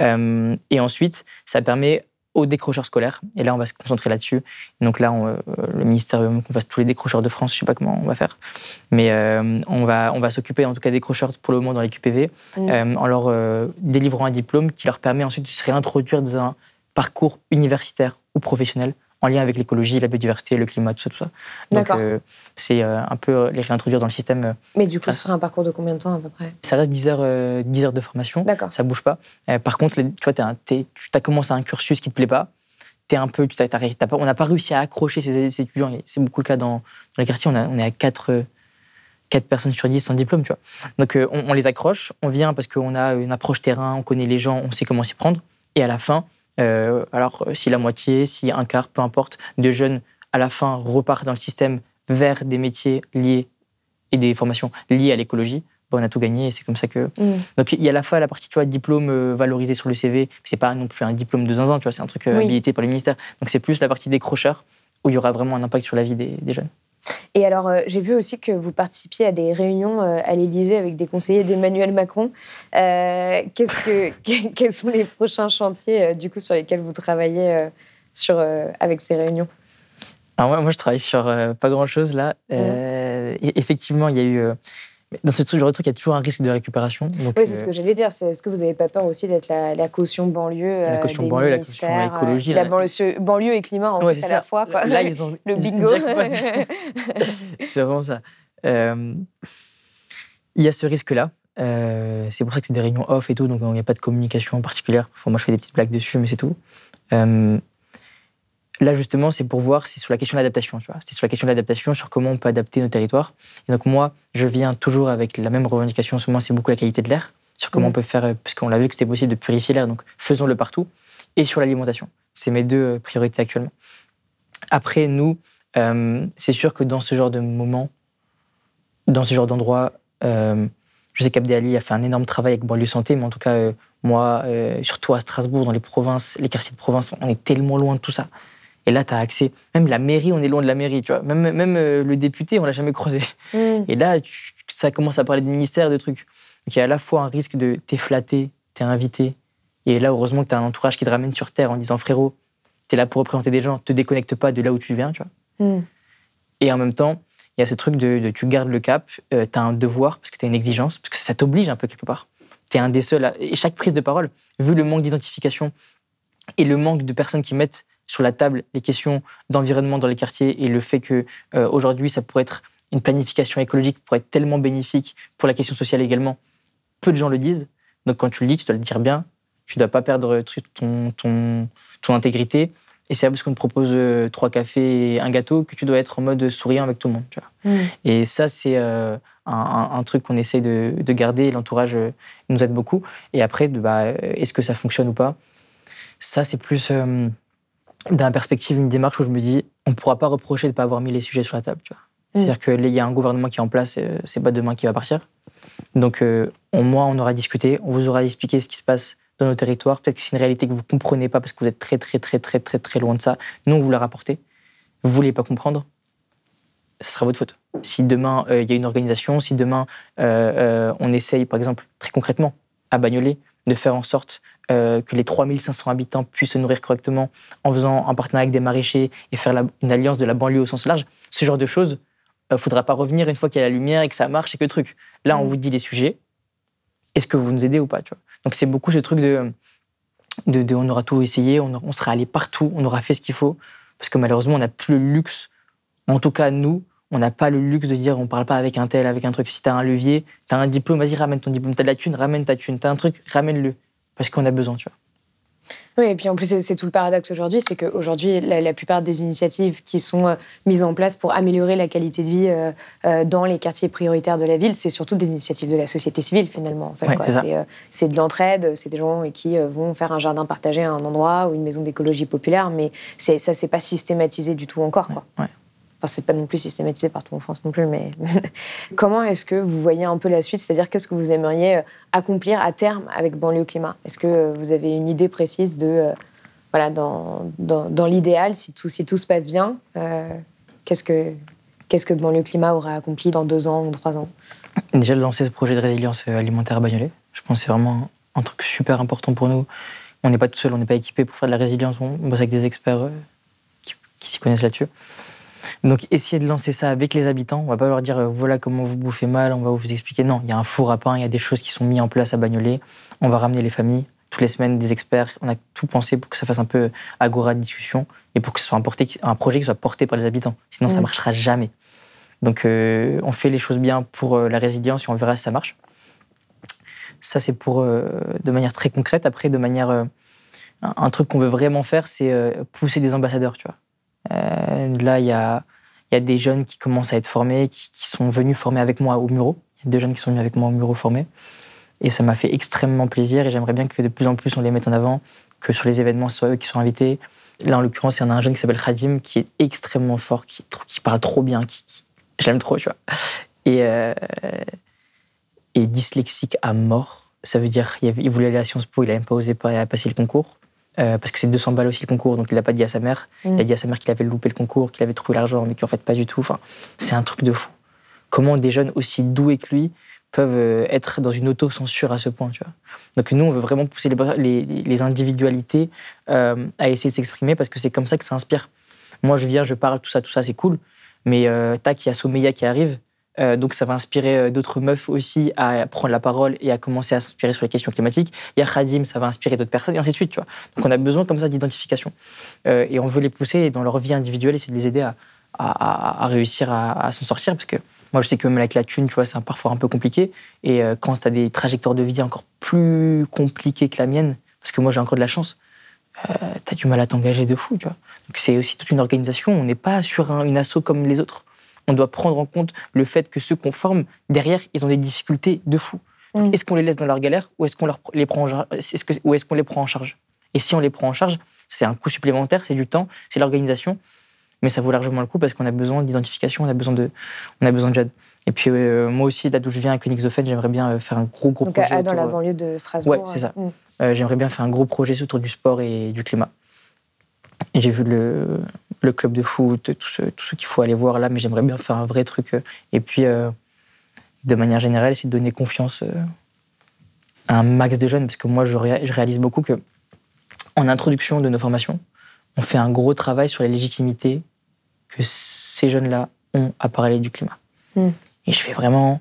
Euh, et ensuite, ça permet aux décrocheurs scolaires, et là on va se concentrer là-dessus. Donc là, on, euh, le ministère veut qu'on fasse tous les décrocheurs de France, je sais pas comment on va faire, mais euh, on va, on va s'occuper en tout cas des décrocheurs pour le moment dans les QPV, Mm. en leur délivrant un diplôme qui leur permet ensuite de se réintroduire dans un parcours universitaire ou professionnel en lien avec l'écologie, la biodiversité, le climat, tout ça. Tout ça. Donc euh, c'est euh, un peu euh, les réintroduire dans le système. Mais du coup, ce sera un parcours de combien de temps à peu près? Ça reste 10 heures, euh, 10 heures de formation. D'accord. Ça bouge pas. Par contre, tu vois, tu as commencé un cursus qui te plaît pas. t'es un peu, t'as pas- on n'a pas réussi à accrocher ces, ces étudiants. C'est beaucoup le cas dans, dans les quartiers. On, a- on est à 4, personnes sur 10 sans diplôme, tu vois. Donc euh, on, on les accroche, on vient parce qu'on a une approche terrain, on connaît les gens, on sait comment s'y prendre. Et à la fin, euh, alors euh, si la moitié, si un quart, peu importe, de jeunes à la fin repartent dans le système vers des métiers liés et des formations liées à l'écologie, bah, on a tout gagné et c'est comme ça que. Mm. Donc il y a à la fois la partie tu vois, diplôme euh, valorisé sur le CV, c'est pas non plus un diplôme de zinzin, tu vois, c'est un truc Oui. habilité par le ministère. Donc c'est plus la partie décrocheur où il y aura vraiment un impact sur la vie des, des jeunes. Et alors, euh, j'ai vu aussi que vous participiez à des réunions euh, à l'Élysée avec des conseillers d'Emmanuel Macron. Euh, qu'est-ce que, que- quels sont les prochains chantiers euh, du coup sur lesquels vous travaillez sur, avec ces réunions? Alors moi, moi, je travaille sur pas grand-chose là. Et effectivement, il y a eu... euh, dans ce truc, genre de truc, il y a toujours un risque de récupération. Donc, Oui, c'est euh, ce que j'allais dire. Est-ce que vous n'avez pas peur aussi d'être la, la caution banlieue La euh, caution des banlieue, la caution ministères, euh, écologie, La banlieue, banlieue et climat en Ouais, plus à la fois. Quoi. Là, ils ont le bingo. c'est vraiment ça. Euh, il y a ce risque-là. Euh, c'est pour ça que c'est des réunions off et tout, donc il n'y a pas de communication particulière. Enfin, moi, je fais des petites blagues dessus, mais c'est tout. Euh, là, justement, c'est pour voir, c'est sur la question de l'adaptation. C'est sur la question de l'adaptation, sur comment on peut adapter nos territoires. Et donc, moi, je viens toujours avec la même revendication. En ce moment, c'est beaucoup la qualité de l'air, sur comment Mhm. on peut faire, euh, parce qu'on l'a vu que c'était possible de purifier l'air, donc faisons-le partout. Et sur l'alimentation. C'est mes deux euh, priorités actuellement. Après, nous, euh, c'est sûr que dans ce genre de moment, dans ce genre d'endroit, euh, je sais qu'Abdel Ali a fait un énorme travail avec Banlieue Santé, mais en tout cas, euh, moi, surtout à Strasbourg, dans les provinces, les quartiers de province, on est tellement loin de tout ça. Et là, tu as accès. Même la mairie, on est loin de la mairie, tu vois. Même, même euh, le député, on l'a jamais croisé. Mm. Et là, tu- ça commence à parler de ministère, de trucs. Donc il y a à la fois un risque de t'es flatté, t'es invité. Et là, heureusement que tu as un entourage qui te ramène sur terre en disant frérot, t'es là pour représenter des gens, te déconnecte pas de là où tu viens, tu vois. Mm. Et en même temps, il y a ce truc de, de tu gardes le cap, tu as un devoir parce que tu as une exigence, parce que ça t'oblige un peu quelque part. Tu es un des seuls. à- Et chaque prise de parole, vu le manque d'identification et le manque de personnes qui mettent sur la table les questions d'environnement dans les quartiers et le fait que euh, aujourd'hui ça pourrait être une planification écologique pourrait être tellement bénéfique pour la question sociale également. Peu de gens le disent. Donc quand tu le dis, tu dois le dire bien. Tu dois pas perdre ton, ton, ton intégrité. Et c'est pas parce qu'on te propose euh, trois cafés et un gâteau que tu dois être en mode souriant avec tout le monde. Tu vois. Mm. Et ça, c'est euh, un, truc qu'on essaye de, de garder. et L'entourage euh, nous aide beaucoup. Et après, bah, euh, est-ce que ça fonctionne ou pas? Ça, c'est plus euh, dans la perspective, une démarche où je me dis, on ne pourra pas reprocher de ne pas avoir mis les sujets sur la table. tu vois. C'est-à-dire qu'il y a un gouvernement qui est en place, euh, c'est pas demain qui va partir. Donc, euh, au moins, on aura discuté, on vous aura expliqué ce qui se passe dans nos territoires. Peut-être que c'est une réalité que vous comprenez pas parce que vous êtes très, très, très, très, très, très loin de ça. Nous, on vous l'a rapporté. Vous voulez pas comprendre ce sera votre faute. Si demain, euh, il y a une organisation, si demain, euh, on essaye, par exemple, très concrètement, à Bagnolet, de faire en sorte euh, que les 3500 habitants puissent se nourrir correctement en faisant un partenariat avec des maraîchers et faire la- une alliance de la banlieue au sens large, ce genre de choses, il ne faudra pas revenir une fois qu'il y a la lumière et que ça marche et que truc. Là, on vous dit les sujets. Est-ce que vous nous aidez ou pas tu vois? Donc, c'est beaucoup ce truc de, de, de on aura tout essayé, on, on sera allé partout, on aura fait ce qu'il faut. Parce que malheureusement, on n'a plus le luxe, en tout cas nous, on n'a pas le luxe de dire on parle pas avec un tel, avec un truc. Si tu as un levier, tu as un diplôme, vas-y, ramène ton diplôme. Tu as de la thune, ramène ta thune. Tu as un truc, ramène-le. Parce qu'on a besoin, tu vois. Oui, et puis en plus, c'est- tout le paradoxe aujourd'hui, c'est qu'aujourd'hui, la, la plupart des initiatives qui sont euh, mises en place pour améliorer la qualité de vie euh, euh, dans les quartiers prioritaires de la ville, c'est surtout des initiatives de la société civile, finalement. En fait, Ouais, c'est de l'entraide, c'est des gens qui vont faire un jardin partagé à un endroit ou une maison d'écologie populaire, mais ça, c'est pas systématisé du tout encore. Quoi. Ouais. Enfin, c'est pas non plus systématisé partout en France non plus, mais comment est-ce que vous voyez un peu la suite? C'est-à-dire qu'est-ce que vous aimeriez euh, accomplir à terme avec Banlieue Climat? Est-ce que euh, vous avez une idée précise de, euh, voilà, dans, dans, l'idéal, si tout, si tout se passe bien, qu'est-ce que qu'est-ce que Banlieue Climat aura accompli dans deux ans ou trois ans? Déjà, de lancer ce projet de résilience alimentaire à Bagnolet, je pense que c'est vraiment un truc super important pour nous. On n'est pas tout seul, on n'est pas équipé pour faire de la résilience. On bosse avec des experts qui s'y connaissent là-dessus. Donc, essayer de lancer ça avec les habitants. On va pas leur dire euh, voilà comment vous bouffez mal, on va vous expliquer. Non, il y a un four à pain, il y a des choses qui sont mises en place à Bagnolet. On va ramener les familles toutes les semaines, des experts. On a tout pensé pour que ça fasse un peu agora de discussion et pour que ce soit un, porté- un projet qui soit porté par les habitants. Sinon, ça Mhm. marchera jamais. Donc, euh, on fait les choses bien pour euh, la résilience et on verra si ça marche. Ça, c'est pour euh, de manière très concrète. Après, de manière un, un truc qu'on veut vraiment faire, c'est pousser des ambassadeurs, tu vois. Euh, là, il y a, y a des jeunes qui commencent à être formés, qui, sont venus former avec moi au Muro. Il y a deux jeunes qui sont venus avec moi au Muro former. Et ça m'a fait extrêmement plaisir et j'aimerais bien que de plus en plus on les mette en avant, que sur les événements, ce soit eux qui sont invités. Là, en l'occurrence, il y en a un jeune qui s'appelle Khadim, qui est extrêmement fort, qui, parle trop bien, qui, l'aime trop, tu vois. Et, euh, et dyslexique à mort. Ça veut dire il, voulait aller à Sciences Po, il n'a même pas osé pas- passer le concours. Euh, parce que c'est 200 balles aussi le concours, donc il n'a pas dit à sa mère. Mm. Il a dit à sa mère qu'il avait loupé le concours, qu'il avait trouvé l'argent, mais qu'en fait pas du tout. Enfin, c'est un truc de fou. Comment des jeunes aussi doués que lui peuvent euh, être dans une auto-censure à ce point, tu vois. Donc nous, on veut vraiment pousser les, bras- les, les individualités euh, à essayer de s'exprimer parce que c'est comme ça que ça inspire. Moi, je viens, je parle, tout ça, tout ça, c'est cool. Mais euh, tac, il y a Someya qui arrive. Euh, donc ça va inspirer euh, d'autres meufs aussi à prendre la parole et à commencer à s'inspirer sur les questions climatiques. Il y a Khadim, ça va inspirer d'autres personnes et ainsi de suite, tu vois. Donc on a besoin comme ça d'identification. Euh, et on veut les pousser dans leur vie individuelle, essayer de les aider à, réussir à, s'en sortir parce que moi je sais que même avec la thune, c'est parfois un peu compliqué. Et quand tu as des trajectoires de vie encore plus compliquées que la mienne, parce que moi j'ai encore de la chance, euh, tu as du mal à t'engager de fou, tu vois. Donc c'est aussi toute une organisation, on n'est pas sur un- une asso comme les autres. On doit prendre en compte le fait que ceux qu'on forme, derrière, ils ont des difficultés de fou. Mm. Est-ce qu'on les laisse dans leur galère ou est-ce qu'on les prend en charge est-ce que- ou est-ce qu'on les prend en charge? Et si on les prend en charge, c'est un coût supplémentaire, c'est du temps, c'est l'organisation, mais ça vaut largement le coup parce qu'on a besoin d'identification, on a besoin de, on a besoin de. Et puis euh, moi aussi, là d'où je viens, avec Unixophène, j'aimerais bien euh, faire un gros gros Donc, projet. à- dans autour, la euh, banlieue de Strasbourg. Ouais, c'est ça. Mm. euh, j'aimerais bien faire un gros projet autour du sport et du climat. J'ai vu le, le club de foot, tout ce, tout ce qu'il faut aller voir là, mais j'aimerais bien faire un vrai truc. euh, Et puis, euh, de manière générale, essayer de donner confiance euh, à un max de jeunes, parce que moi, je, ré- je réalise beaucoup que en introduction de nos formations, on fait un gros travail sur les légitimités que ces jeunes-là ont à parler du climat. Mm. Et je fais vraiment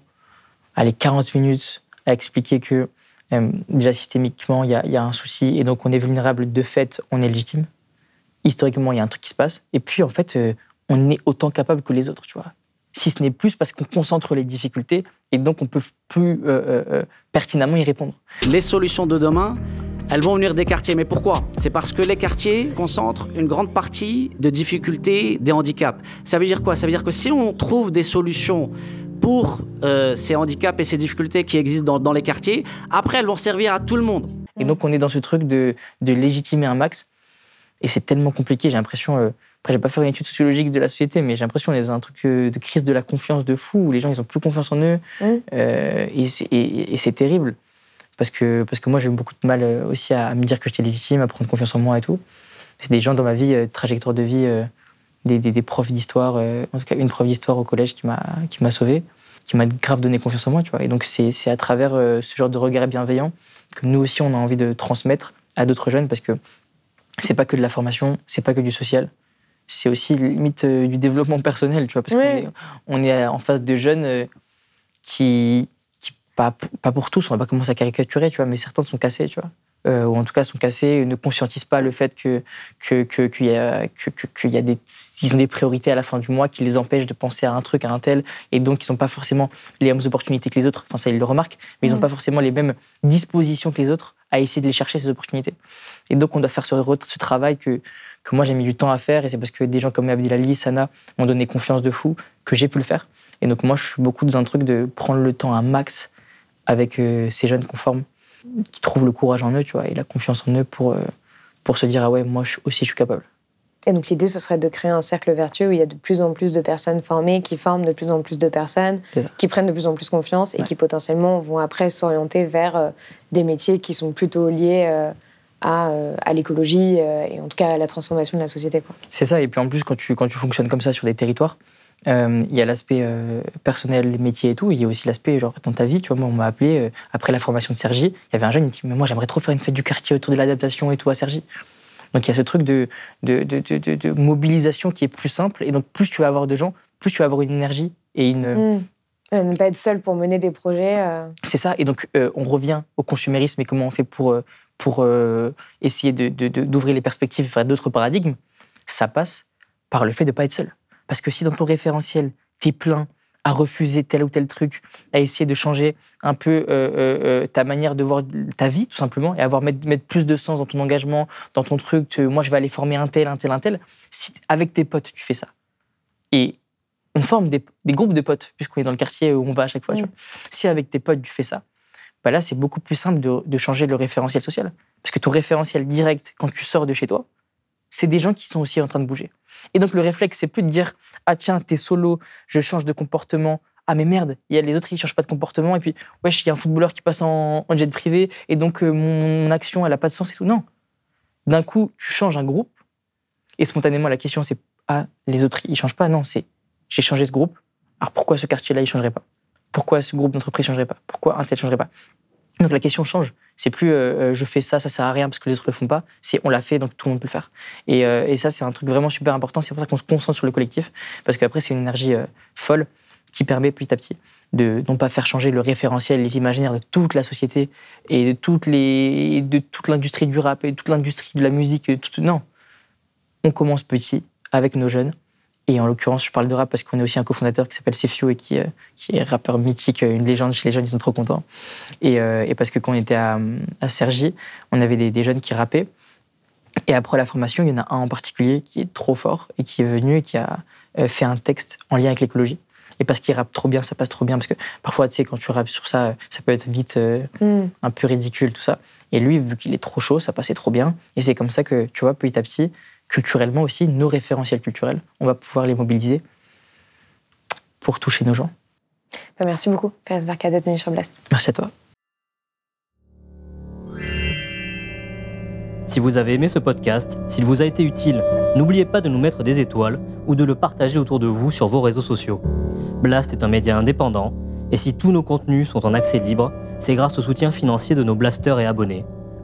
aller 40 minutes à expliquer que euh, déjà systémiquement, il y, a- il y a un souci et donc on est vulnérable de fait, on est légitime. Historiquement, il y a un truc qui se passe. Et puis en fait, euh, on est autant capable que les autres, tu vois. Si ce n'est plus parce qu'on concentre les difficultés et donc on peut plus euh, euh, pertinemment y répondre. Les solutions de demain, elles vont venir des quartiers. Mais pourquoi? C'est parce que les quartiers concentrent une grande partie de difficultés, des handicaps. Ça veut dire quoi? Ça veut dire que si on trouve des solutions pour euh, ces handicaps et ces difficultés qui existent dans, dans les quartiers, après elles vont servir à tout le monde. Et donc, on est dans ce truc de, de légitimer un max. Et c'est tellement compliqué, j'ai l'impression. euh, après, j'ai pas fait une étude sociologique de la société, mais j'ai l'impression qu'on est dans un truc euh, de crise de la confiance de fou, où les gens, ils ont plus confiance en eux. Mm. Euh, et c'est- terrible. Parce que, parce que moi, j'ai eu beaucoup de mal euh, aussi à, à me dire que j'étais légitime, à prendre confiance en moi et tout. C'est des gens dans ma vie, euh, trajectoire de vie, des, des- des profs d'histoire, en tout cas une prof d'histoire au collège qui m'a sauvé, qui m'a grave donné confiance en moi, tu vois. Et donc, c'est c'est à travers ce genre de regard bienveillant que nous aussi, on a envie de transmettre à d'autres jeunes parce que c'est pas que de la formation, c'est pas que du social. C'est aussi limite euh, du développement personnel, tu vois, parce qu'on est, on est en face de jeunes euh, qui, qui pas, pas pour tous, on va pas commencer à caricaturer, tu vois, mais certains sont cassés, tu vois. Euh, ou en tout cas sont cassés, ne conscientisent pas le fait que que que- qu'il y a que, que- qu'il y a des ils ont des priorités à la fin du mois qui les empêchent de penser à un truc à un tel. Et donc ils n'ont pas forcément les mêmes opportunités que les autres. Enfin ça ils le remarquent. Mais ils n'ont Mm. pas forcément les mêmes dispositions que les autres à essayer de les chercher ces opportunités. Et donc on doit faire ce, ce travail que que moi j'ai mis du temps à faire. Et c'est parce que des gens comme Abdelali Sana m'ont donné confiance de fou que j'ai pu le faire. Et donc moi je suis beaucoup dans un truc de prendre le temps un max avec euh, ces jeunes conformes qui trouvent le courage en eux, tu vois, et la confiance en eux pour, euh, pour se dire ah ouais, moi aussi je suis capable. Et donc l'idée, ce serait de créer un cercle vertueux où il y a de plus en plus de personnes formées, qui forment de plus en plus de personnes, qui prennent de plus en plus confiance et qui potentiellement vont après s'orienter vers euh, des métiers qui sont plutôt liés euh, à, à l'écologie et en tout cas à la transformation de la société. C'est ça, et puis en plus, quand tu, quand tu fonctionnes comme ça sur des territoires, euh, il y a l'aspect euh, personnel, métier et tout, il y a aussi l'aspect, genre, dans ta vie, tu vois, moi, on m'a appelé, euh, après la formation de Sergi, il y avait un jeune, il me dit, mais moi, j'aimerais trop faire une fête du quartier autour de l'adaptation et tout à Sergi. Donc, il y a ce truc de, de, de, de- de- de mobilisation qui est plus simple, et donc, plus tu vas avoir de gens, plus tu vas avoir une énergie et une, Mm. Euh, ne pas être seul pour mener des projets. C'est ça. Et donc, on revient au consumérisme et comment on fait pour, pour essayer d'ouvrir les perspectives vers d'autres paradigmes. Ça passe par le fait de ne pas être seul. Parce que si dans ton référentiel, tu es plein à refuser tel ou tel truc, à essayer de changer un peu euh, euh, euh, ta manière de voir ta vie, tout simplement, et avoir mettre, mettre plus de sens dans ton engagement, dans ton truc. tu- moi, je vais aller former un tel, un tel, un tel. Si avec tes potes, tu fais ça, et on forme des, des groupes de potes, puisqu'on est dans le quartier où on va à chaque fois. tu vois. Si avec tes potes, tu fais ça, bah là, c'est beaucoup plus simple de, de changer le référentiel social. Parce que ton référentiel direct, quand tu sors de chez toi, c'est des gens qui sont aussi en train de bouger. Et donc, le réflexe, c'est plus de dire Ah, tiens, t'es solo, je change de comportement. Ah, mais merde, il y a les autres qui ne changent pas de comportement. Et puis, wesh, il y a un footballeur qui passe en, jet privé. Et donc, euh, mon action, elle n'a pas de sens et tout. Non. D'un coup, tu changes un groupe. Et spontanément, la question, c'est Ah, les autres, ils changent pas? Non, c'est J'ai changé ce groupe. Alors, pourquoi ce quartier-là, il changerait pas? Pourquoi ce groupe d'entreprise changerait pas? Pourquoi un tel changerait pas? Donc, la question change. C'est plus euh, euh, je fais ça, ça sert à rien parce que les autres le font pas. C'est on l'a fait, donc tout le monde peut le faire. Et, euh, et ça, c'est un truc vraiment super important. C'est pour ça qu'on se concentre sur le collectif parce qu'après, c'est une énergie folle qui permet petit à petit de non pas faire changer le référentiel, les imaginaires de toute la société et de toutes les de toute l'industrie du rap et de toute l'industrie de la musique. non, on commence petit avec nos jeunes. Et en l'occurrence, je parle de rap parce qu'on est aussi un cofondateur qui s'appelle Sefio et qui, euh, qui est rappeur mythique, une légende chez les jeunes, ils sont trop contents. Et, euh, et parce que quand on était à, à Cergy, on avait des, des jeunes qui rappaient. Et après la formation, il y en a un en particulier qui est trop fort et qui est venu et qui a euh, fait un texte en lien avec l'écologie. Et parce qu'il rappe trop bien, ça passe trop bien. Parce que parfois, tu sais, quand tu rappes sur ça, ça peut être vite euh, Mm. un peu ridicule, tout ça. Et lui, vu qu'il est trop chaud, ça passait trop bien. Et c'est comme ça que, tu vois, petit à petit, culturellement aussi, nos référentiels culturels, on va pouvoir les mobiliser pour toucher nos gens. Bah, merci beaucoup, Pérez Barca, d'être venu sur Blast. Merci à toi. Si vous avez aimé ce podcast, s'il vous a été utile, n'oubliez pas de nous mettre des étoiles ou de le partager autour de vous sur vos réseaux sociaux. Blast est un média indépendant, et si tous nos contenus sont en accès libre, c'est grâce au soutien financier de nos blasters et abonnés.